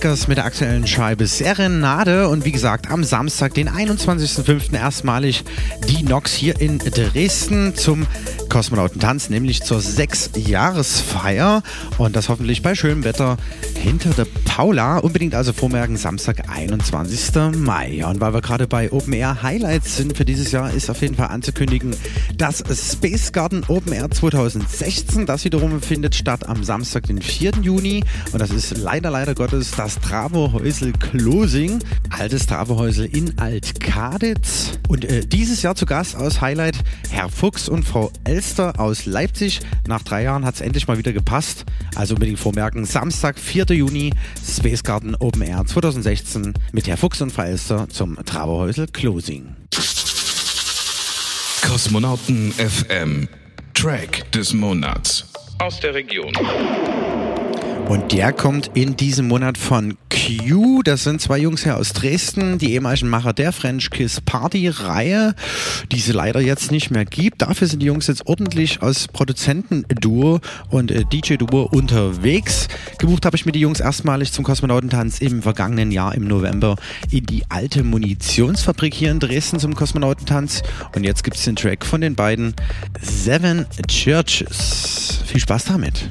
und Beckers mit der aktuellen Scheibe Serenade und wie gesagt am Samstag, den 21.05. erstmalig die Nox hier in Dresden zum Kosmonautentanz, nämlich zur Sechs-Jahresfeier und das hoffentlich bei schönem Wetter hinter der Paula. Unbedingt also vormerken, Samstag, 21. Mai. Und weil wir gerade bei Open Air Highlights sind für dieses Jahr, ist auf jeden Fall anzukündigen, das Space Garden Open Air 2016. Das wiederum findet statt am Samstag, den 4. Juni. Und das ist leider, leider Gottes das Travohäusel Closing. Altes Travohäusel in Altkaditz. Und äh, dieses Jahr zu Gast aus Highlight Herr Fuchs und Frau Elster aus Leipzig. Nach drei Jahren hat es endlich mal wieder gepasst. Also unbedingt vormerken, Samstag, 4. Juni, Space Garden Open Air 2016 mit Herr Fuchs und Frau Elster zum Travohäusel Closing. Kosmonauten FM. Track des Monats. Aus der Region. Und der kommt in diesem Monat von Q. Das sind zwei Jungs hier aus Dresden, die ehemaligen Macher der French Kiss Party Reihe, die es leider jetzt nicht mehr gibt. Dafür sind die Jungs jetzt ordentlich als Produzentenduo und äh, DJ-Duo unterwegs. Gebucht habe ich mir die Jungs erstmalig zum Kosmonautentanz im vergangenen Jahr im November in die alte Munitionsfabrik hier in Dresden zum Kosmonautentanz. Und jetzt gibt es den Track von den beiden Seven Churches. Viel Spaß damit.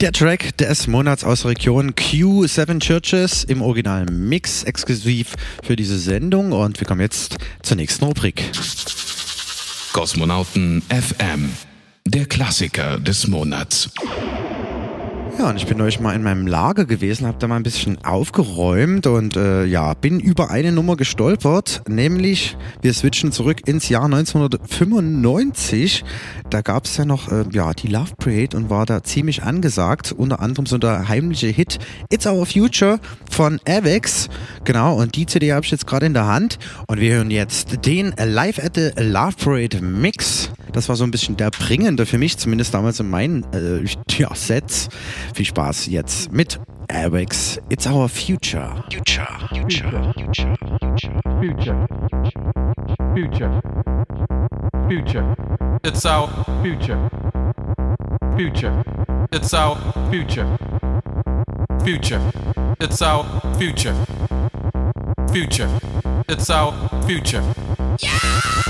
Der Track des Monats aus der Region Q7 Churches im Original Mix exklusiv für diese Sendung und wir kommen jetzt zur nächsten Rubrik. Kosmonauten FM. Der Klassiker des Monats. Ja, und ich bin euch mal in meinem Lager gewesen, habe da mal ein bisschen aufgeräumt und äh, ja, bin über eine Nummer gestolpert, nämlich wir switchen zurück ins Jahr 1995. Da gab es ja noch äh, ja, die Love Parade und war da ziemlich angesagt, unter anderem so der heimliche Hit It's Our Future von Avex. Genau, und die CD habe ich jetzt gerade in der Hand und wir hören jetzt den Live at the Love Parade Mix. Das war so ein bisschen der bringende für mich, zumindest damals in meinen äh, ja, Sets. Viel Spaß jetzt mit Airwax. It's our future. Future. Future. Future. Future. Future. Future. Future. It's our future. Future. It's our future. Future. It's our future. Future. It's our future. Future.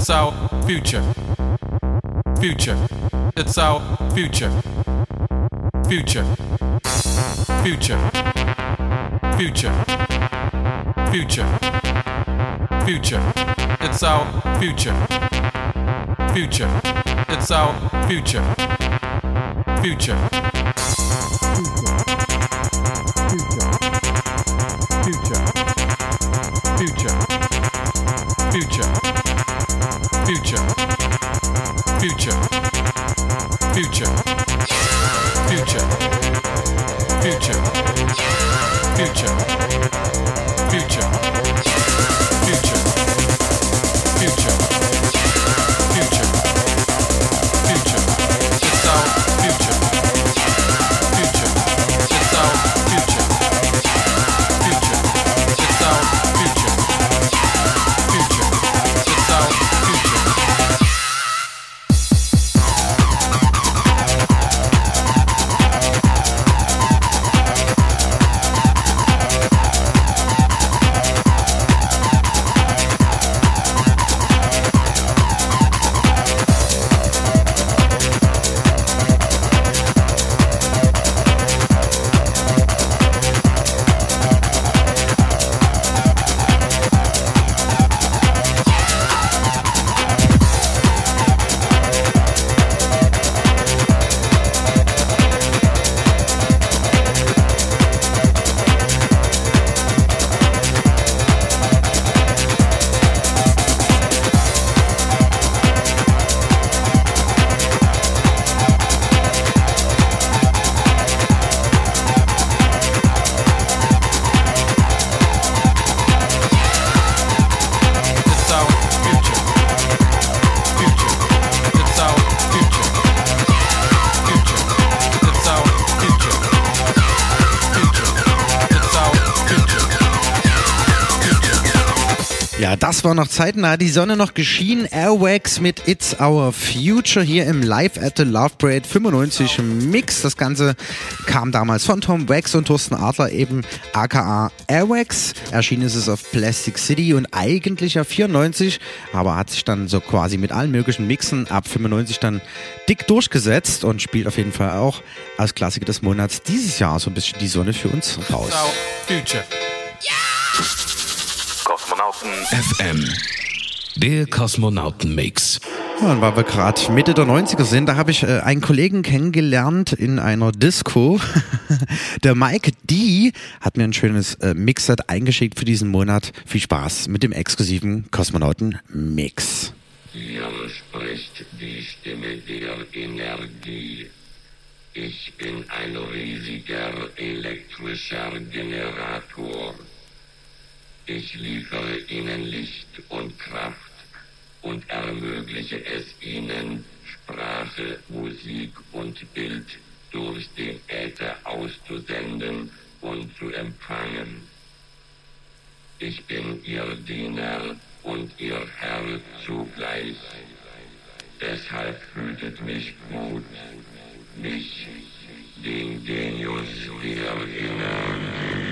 It's our future, future. It's our future, future, future, future, future, future. It's our future, future. It's our future, future. Das war noch zeitnah. Die Sonne noch geschienen. Airwax mit It's Our Future hier im Live at the Love Parade 95 Mix. Das Ganze kam damals von Tom Wax und Thorsten Adler, eben aka Airwax. Erschienen ist es auf Plastic City und eigentlich auf 94, aber hat sich dann so quasi mit allen möglichen Mixen ab 95 dann dick durchgesetzt und spielt auf jeden Fall auch als Klassiker des Monats dieses Jahr so ein bisschen die Sonne für uns raus. It's our future. FM. Der Kosmonauten-Mix. Ja, und weil wir gerade Mitte der 90er sind, da habe ich äh, einen Kollegen kennengelernt in einer Disco. der Mike D hat mir ein schönes äh, Mixset eingeschickt für diesen Monat. Viel Spaß mit dem exklusiven Kosmonauten-Mix. Hier spricht die Stimme der Energie. Ich bin ein riesiger elektrischer Generator. Ich liefere Ihnen Licht und Kraft und ermögliche es Ihnen, Sprache, Musik und Bild durch den Äther auszusenden und zu empfangen. Ich bin Ihr Diener und Ihr Herr zugleich. Deshalb hütet mich gut, mich, den Genius der Energie.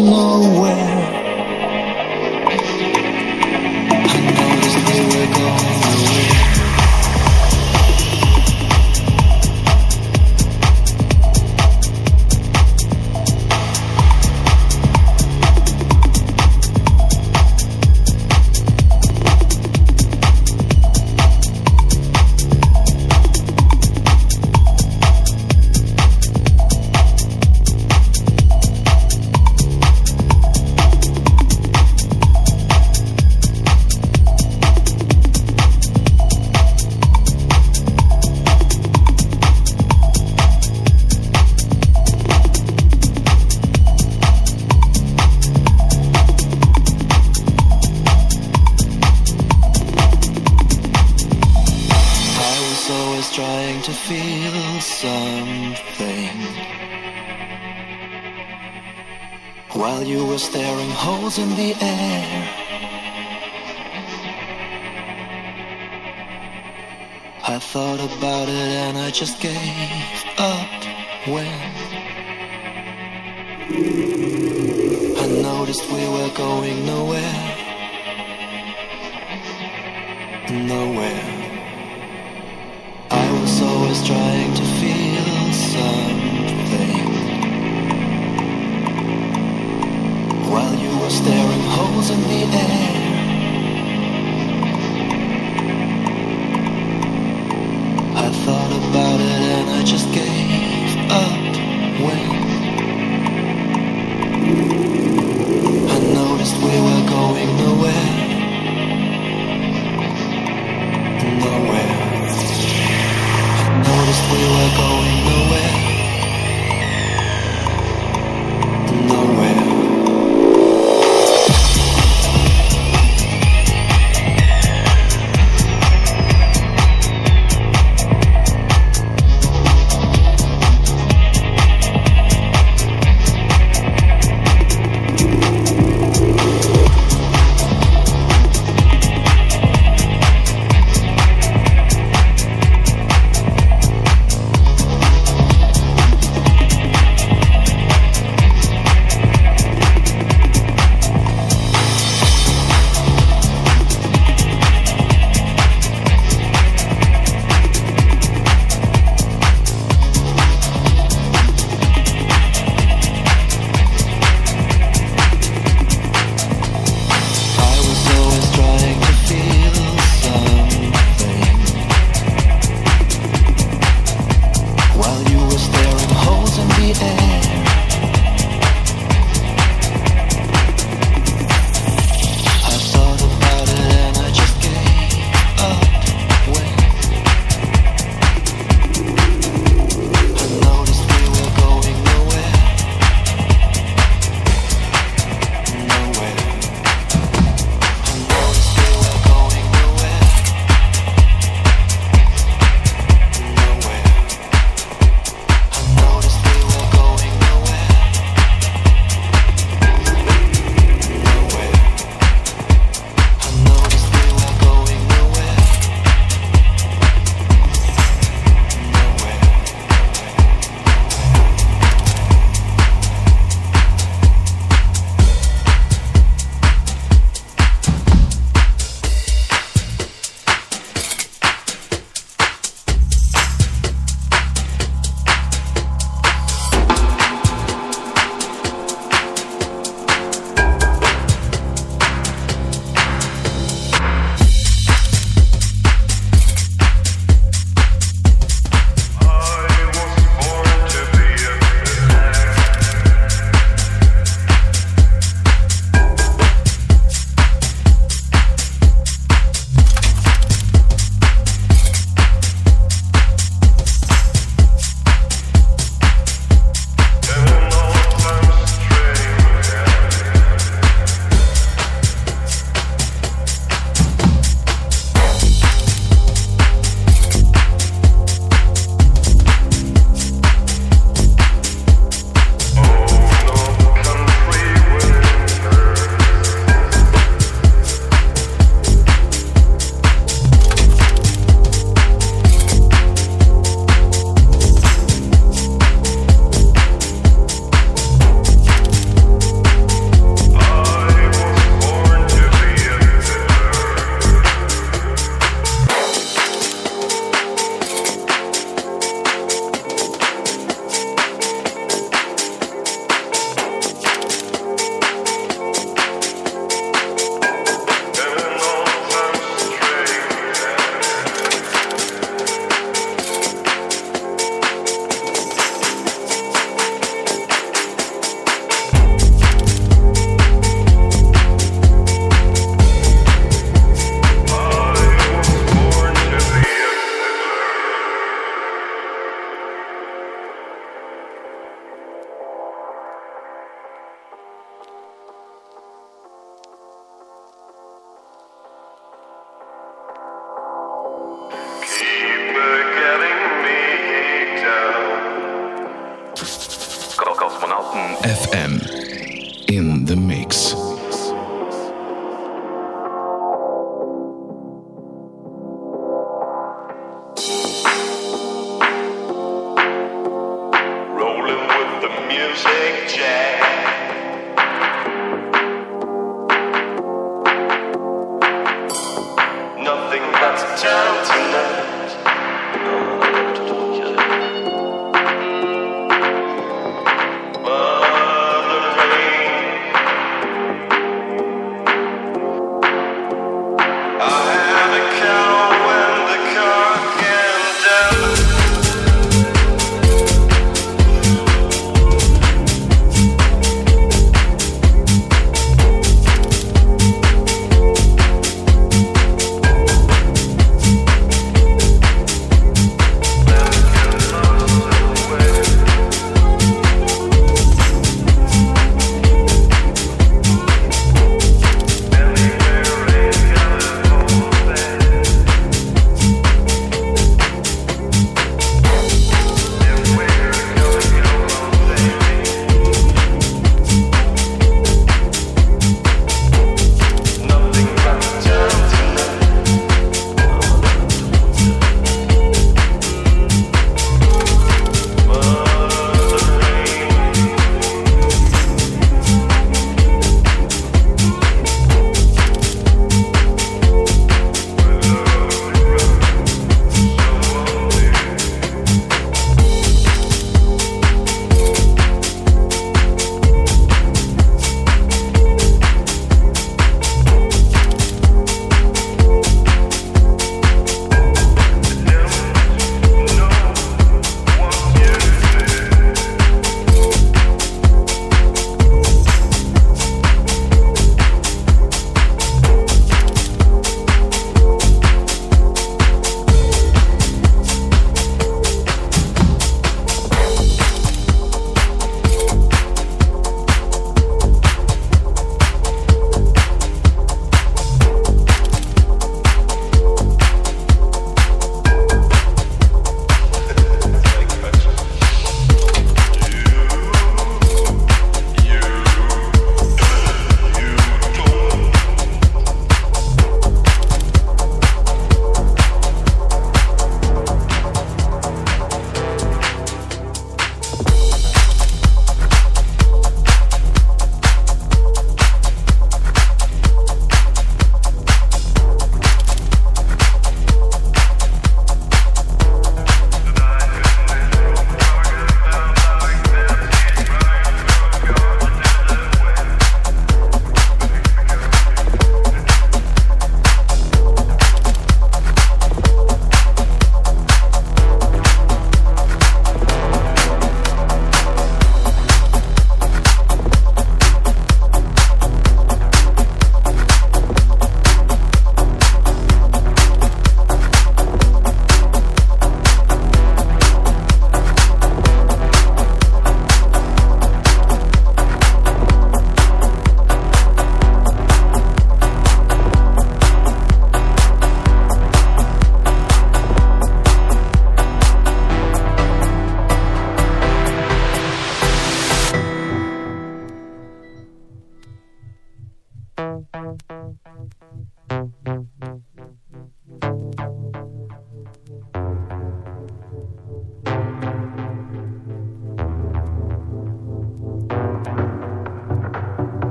nowhere. I know there's nowhere going.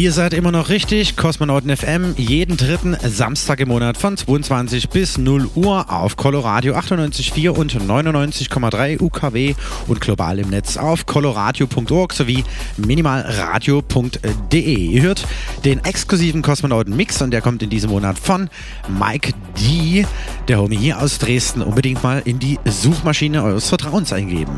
Ihr seid immer noch richtig, Kosmonauten FM, jeden dritten Samstag im Monat von 22 bis 0 Uhr auf Coloradio 98,4 und 99,3 UKW und global im Netz auf coloradio.org sowie minimalradio.de. Ihr hört den exklusiven Kosmonauten-Mix und der kommt in diesem Monat von Mike D., der Homie hier aus Dresden. Unbedingt mal in die Suchmaschine eures Vertrauens eingeben.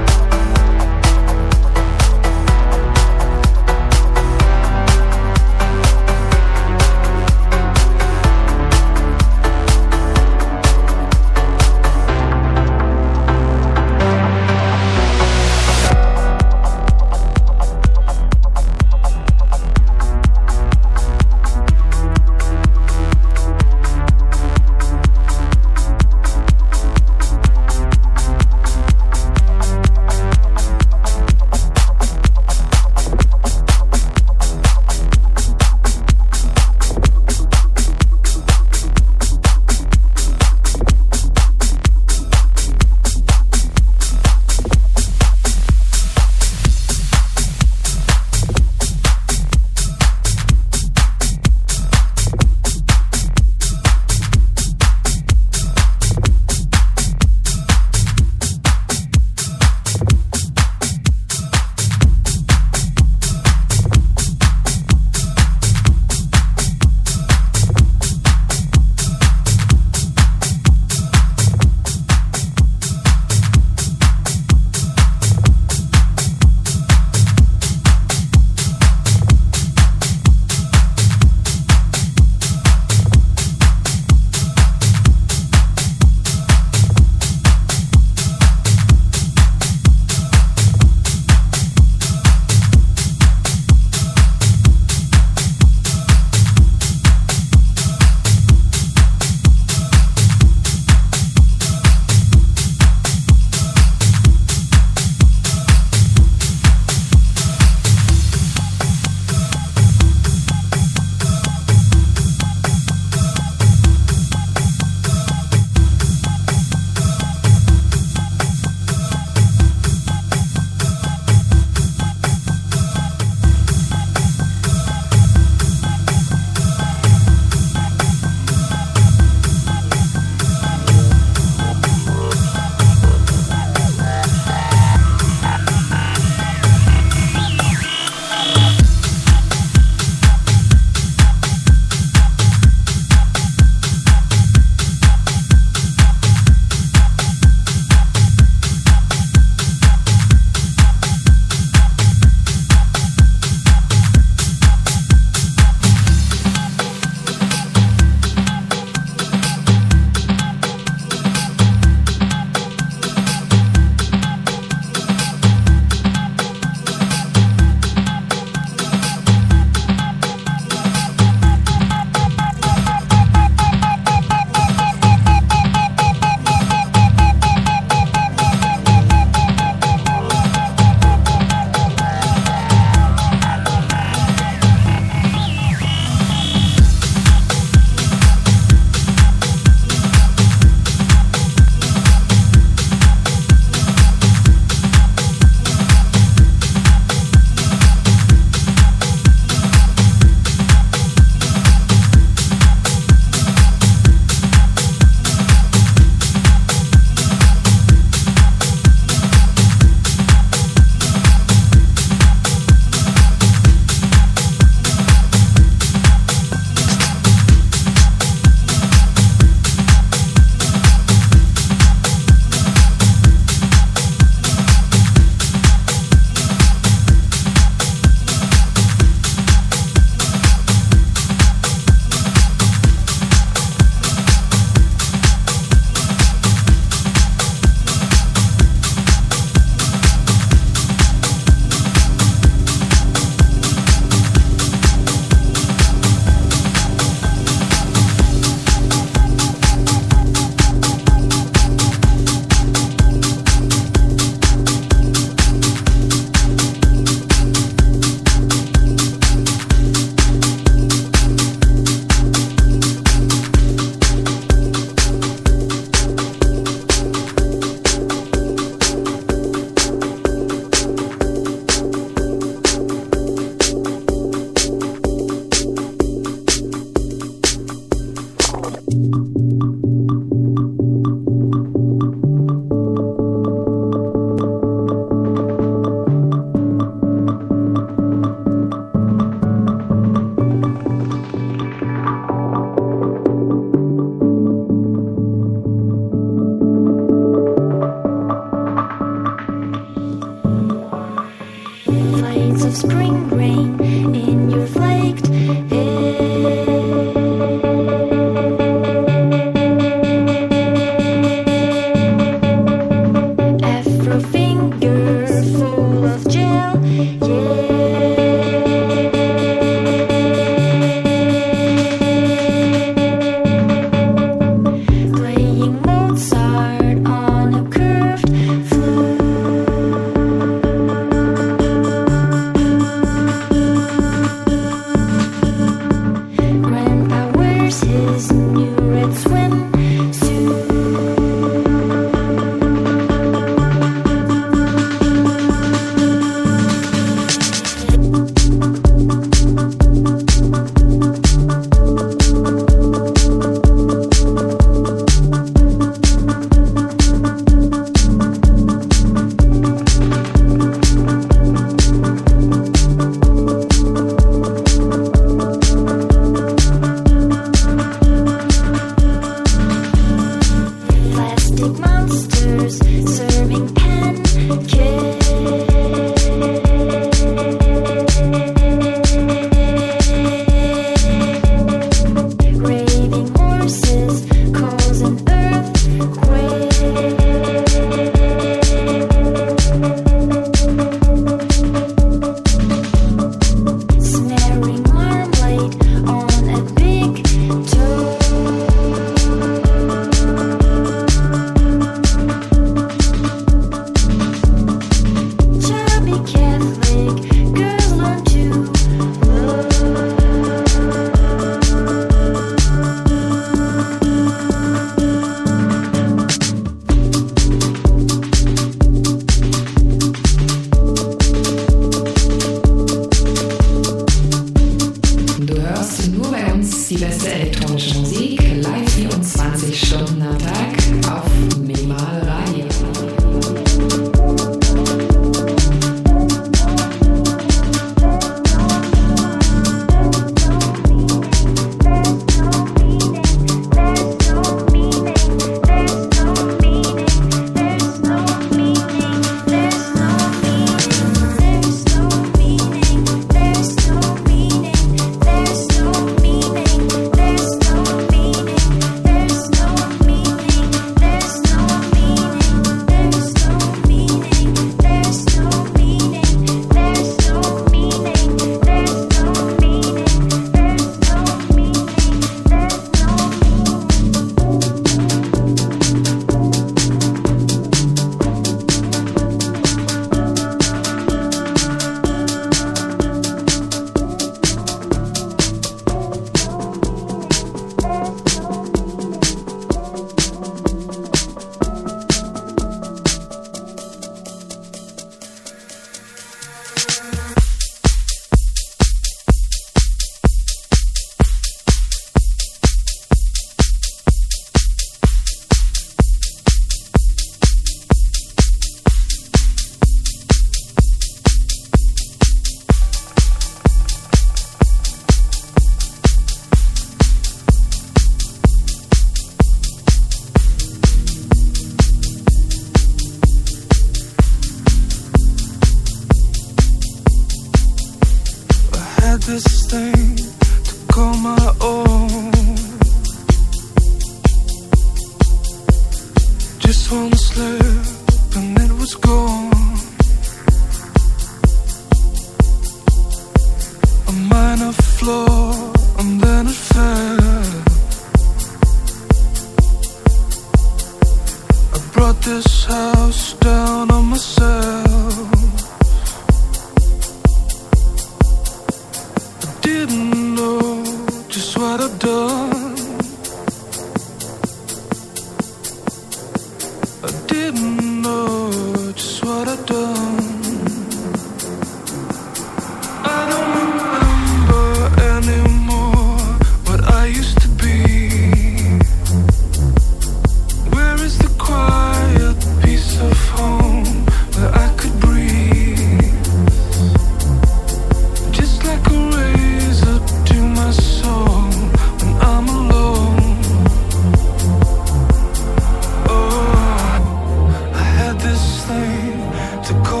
to go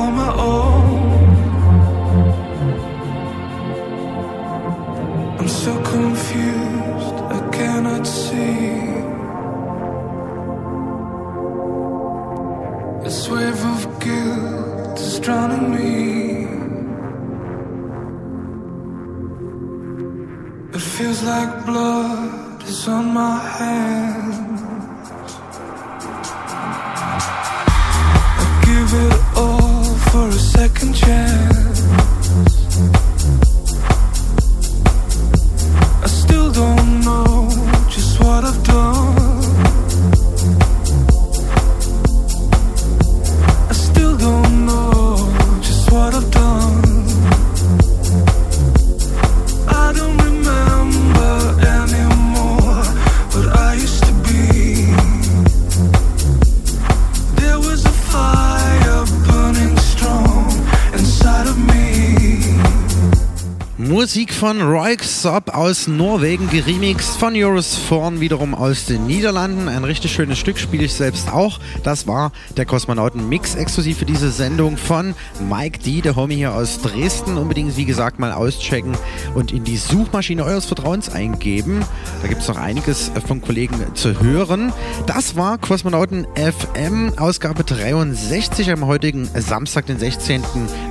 von Royx aus Norwegen, geremixed von Joris Vorn, wiederum aus den Niederlanden. Ein richtig schönes Stück spiele ich selbst auch. Das war der Kosmonauten-Mix exklusiv für diese Sendung von Mike D, der Homie hier aus Dresden. Unbedingt, wie gesagt, mal auschecken und in die Suchmaschine eures Vertrauens eingeben. Da gibt es noch einiges von Kollegen zu hören. Das war Kosmonauten FM, Ausgabe 63 am heutigen Samstag, den 16.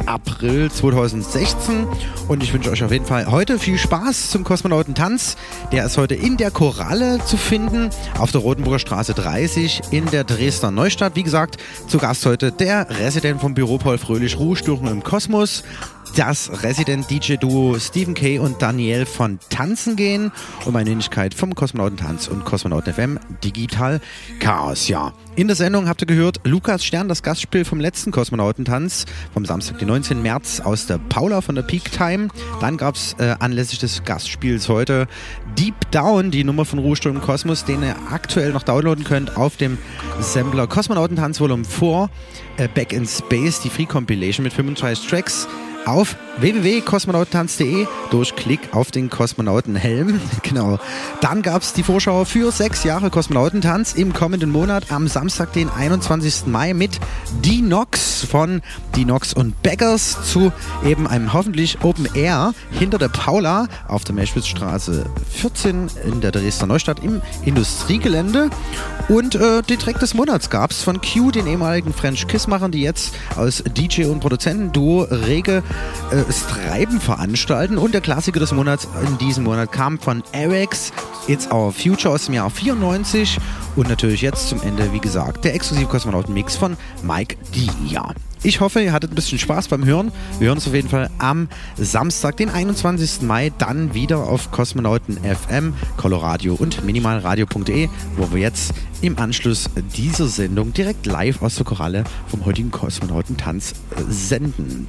April 2016. Und ich wünsche euch auf jeden Fall heute viel Spaß zum Kosmonautentanz. Der ist heute in der Koralle zu finden, auf der Rotenburger Straße 30 in der Dresdner Neustadt. Wie gesagt, zu Gast heute der Resident vom Büro Paul Fröhlich, Ruhestörung im Kosmos. Das Resident-DJ-Duo Stephen K. und Daniel von Tanzen gehen und meine Wenigkeit vom Kosmonautentanz und Kosmonauten FM Digital Chaos. Ja, in der Sendung habt ihr gehört Lukas Stern, das Gastspiel vom letzten Kosmonautentanz vom Samstag, den 19. März aus der Paula von der Peak Time. Dann gab es äh, anlässlich des Gastspiels heute Deep Down, die Nummer von Ruhestörung im Kosmos, den ihr aktuell noch downloaden könnt auf dem Sampler Kosmonautentanz Volume 4 äh, Back in Space, die Free Compilation mit 35 Tracks auf www.kosmonautentanz.de durch Klick auf den Kosmonautenhelm. genau. Dann gab es die Vorschau für sechs Jahre Kosmonautentanz im kommenden Monat am Samstag, den 21. Mai mit Dinox von Dinox und Beggars zu eben einem hoffentlich Open Air hinter der Paula auf der Meschwitzstraße 14 in der Dresdner Neustadt im Industriegelände. Und äh, den Track des Monats gab es von Q, den ehemaligen French Kiss-Machern, die jetzt aus DJ und Produzentenduo rege äh, Treiben veranstalten. Und der Klassiker des Monats in diesem Monat kam von Erics, It's Our Future aus dem Jahr 94. Und natürlich jetzt zum Ende, wie gesagt, der exklusive Kosmonauten-Mix von Mike D. Ja. Ich hoffe, ihr hattet ein bisschen Spaß beim Hören. Wir hören uns auf jeden Fall am Samstag, den 21. Mai, dann wieder auf Kosmonauten FM, Coloradio und minimalradio.de, wo wir jetzt im Anschluss dieser Sendung direkt live aus der Koralle vom heutigen Kosmonautentanz äh, senden.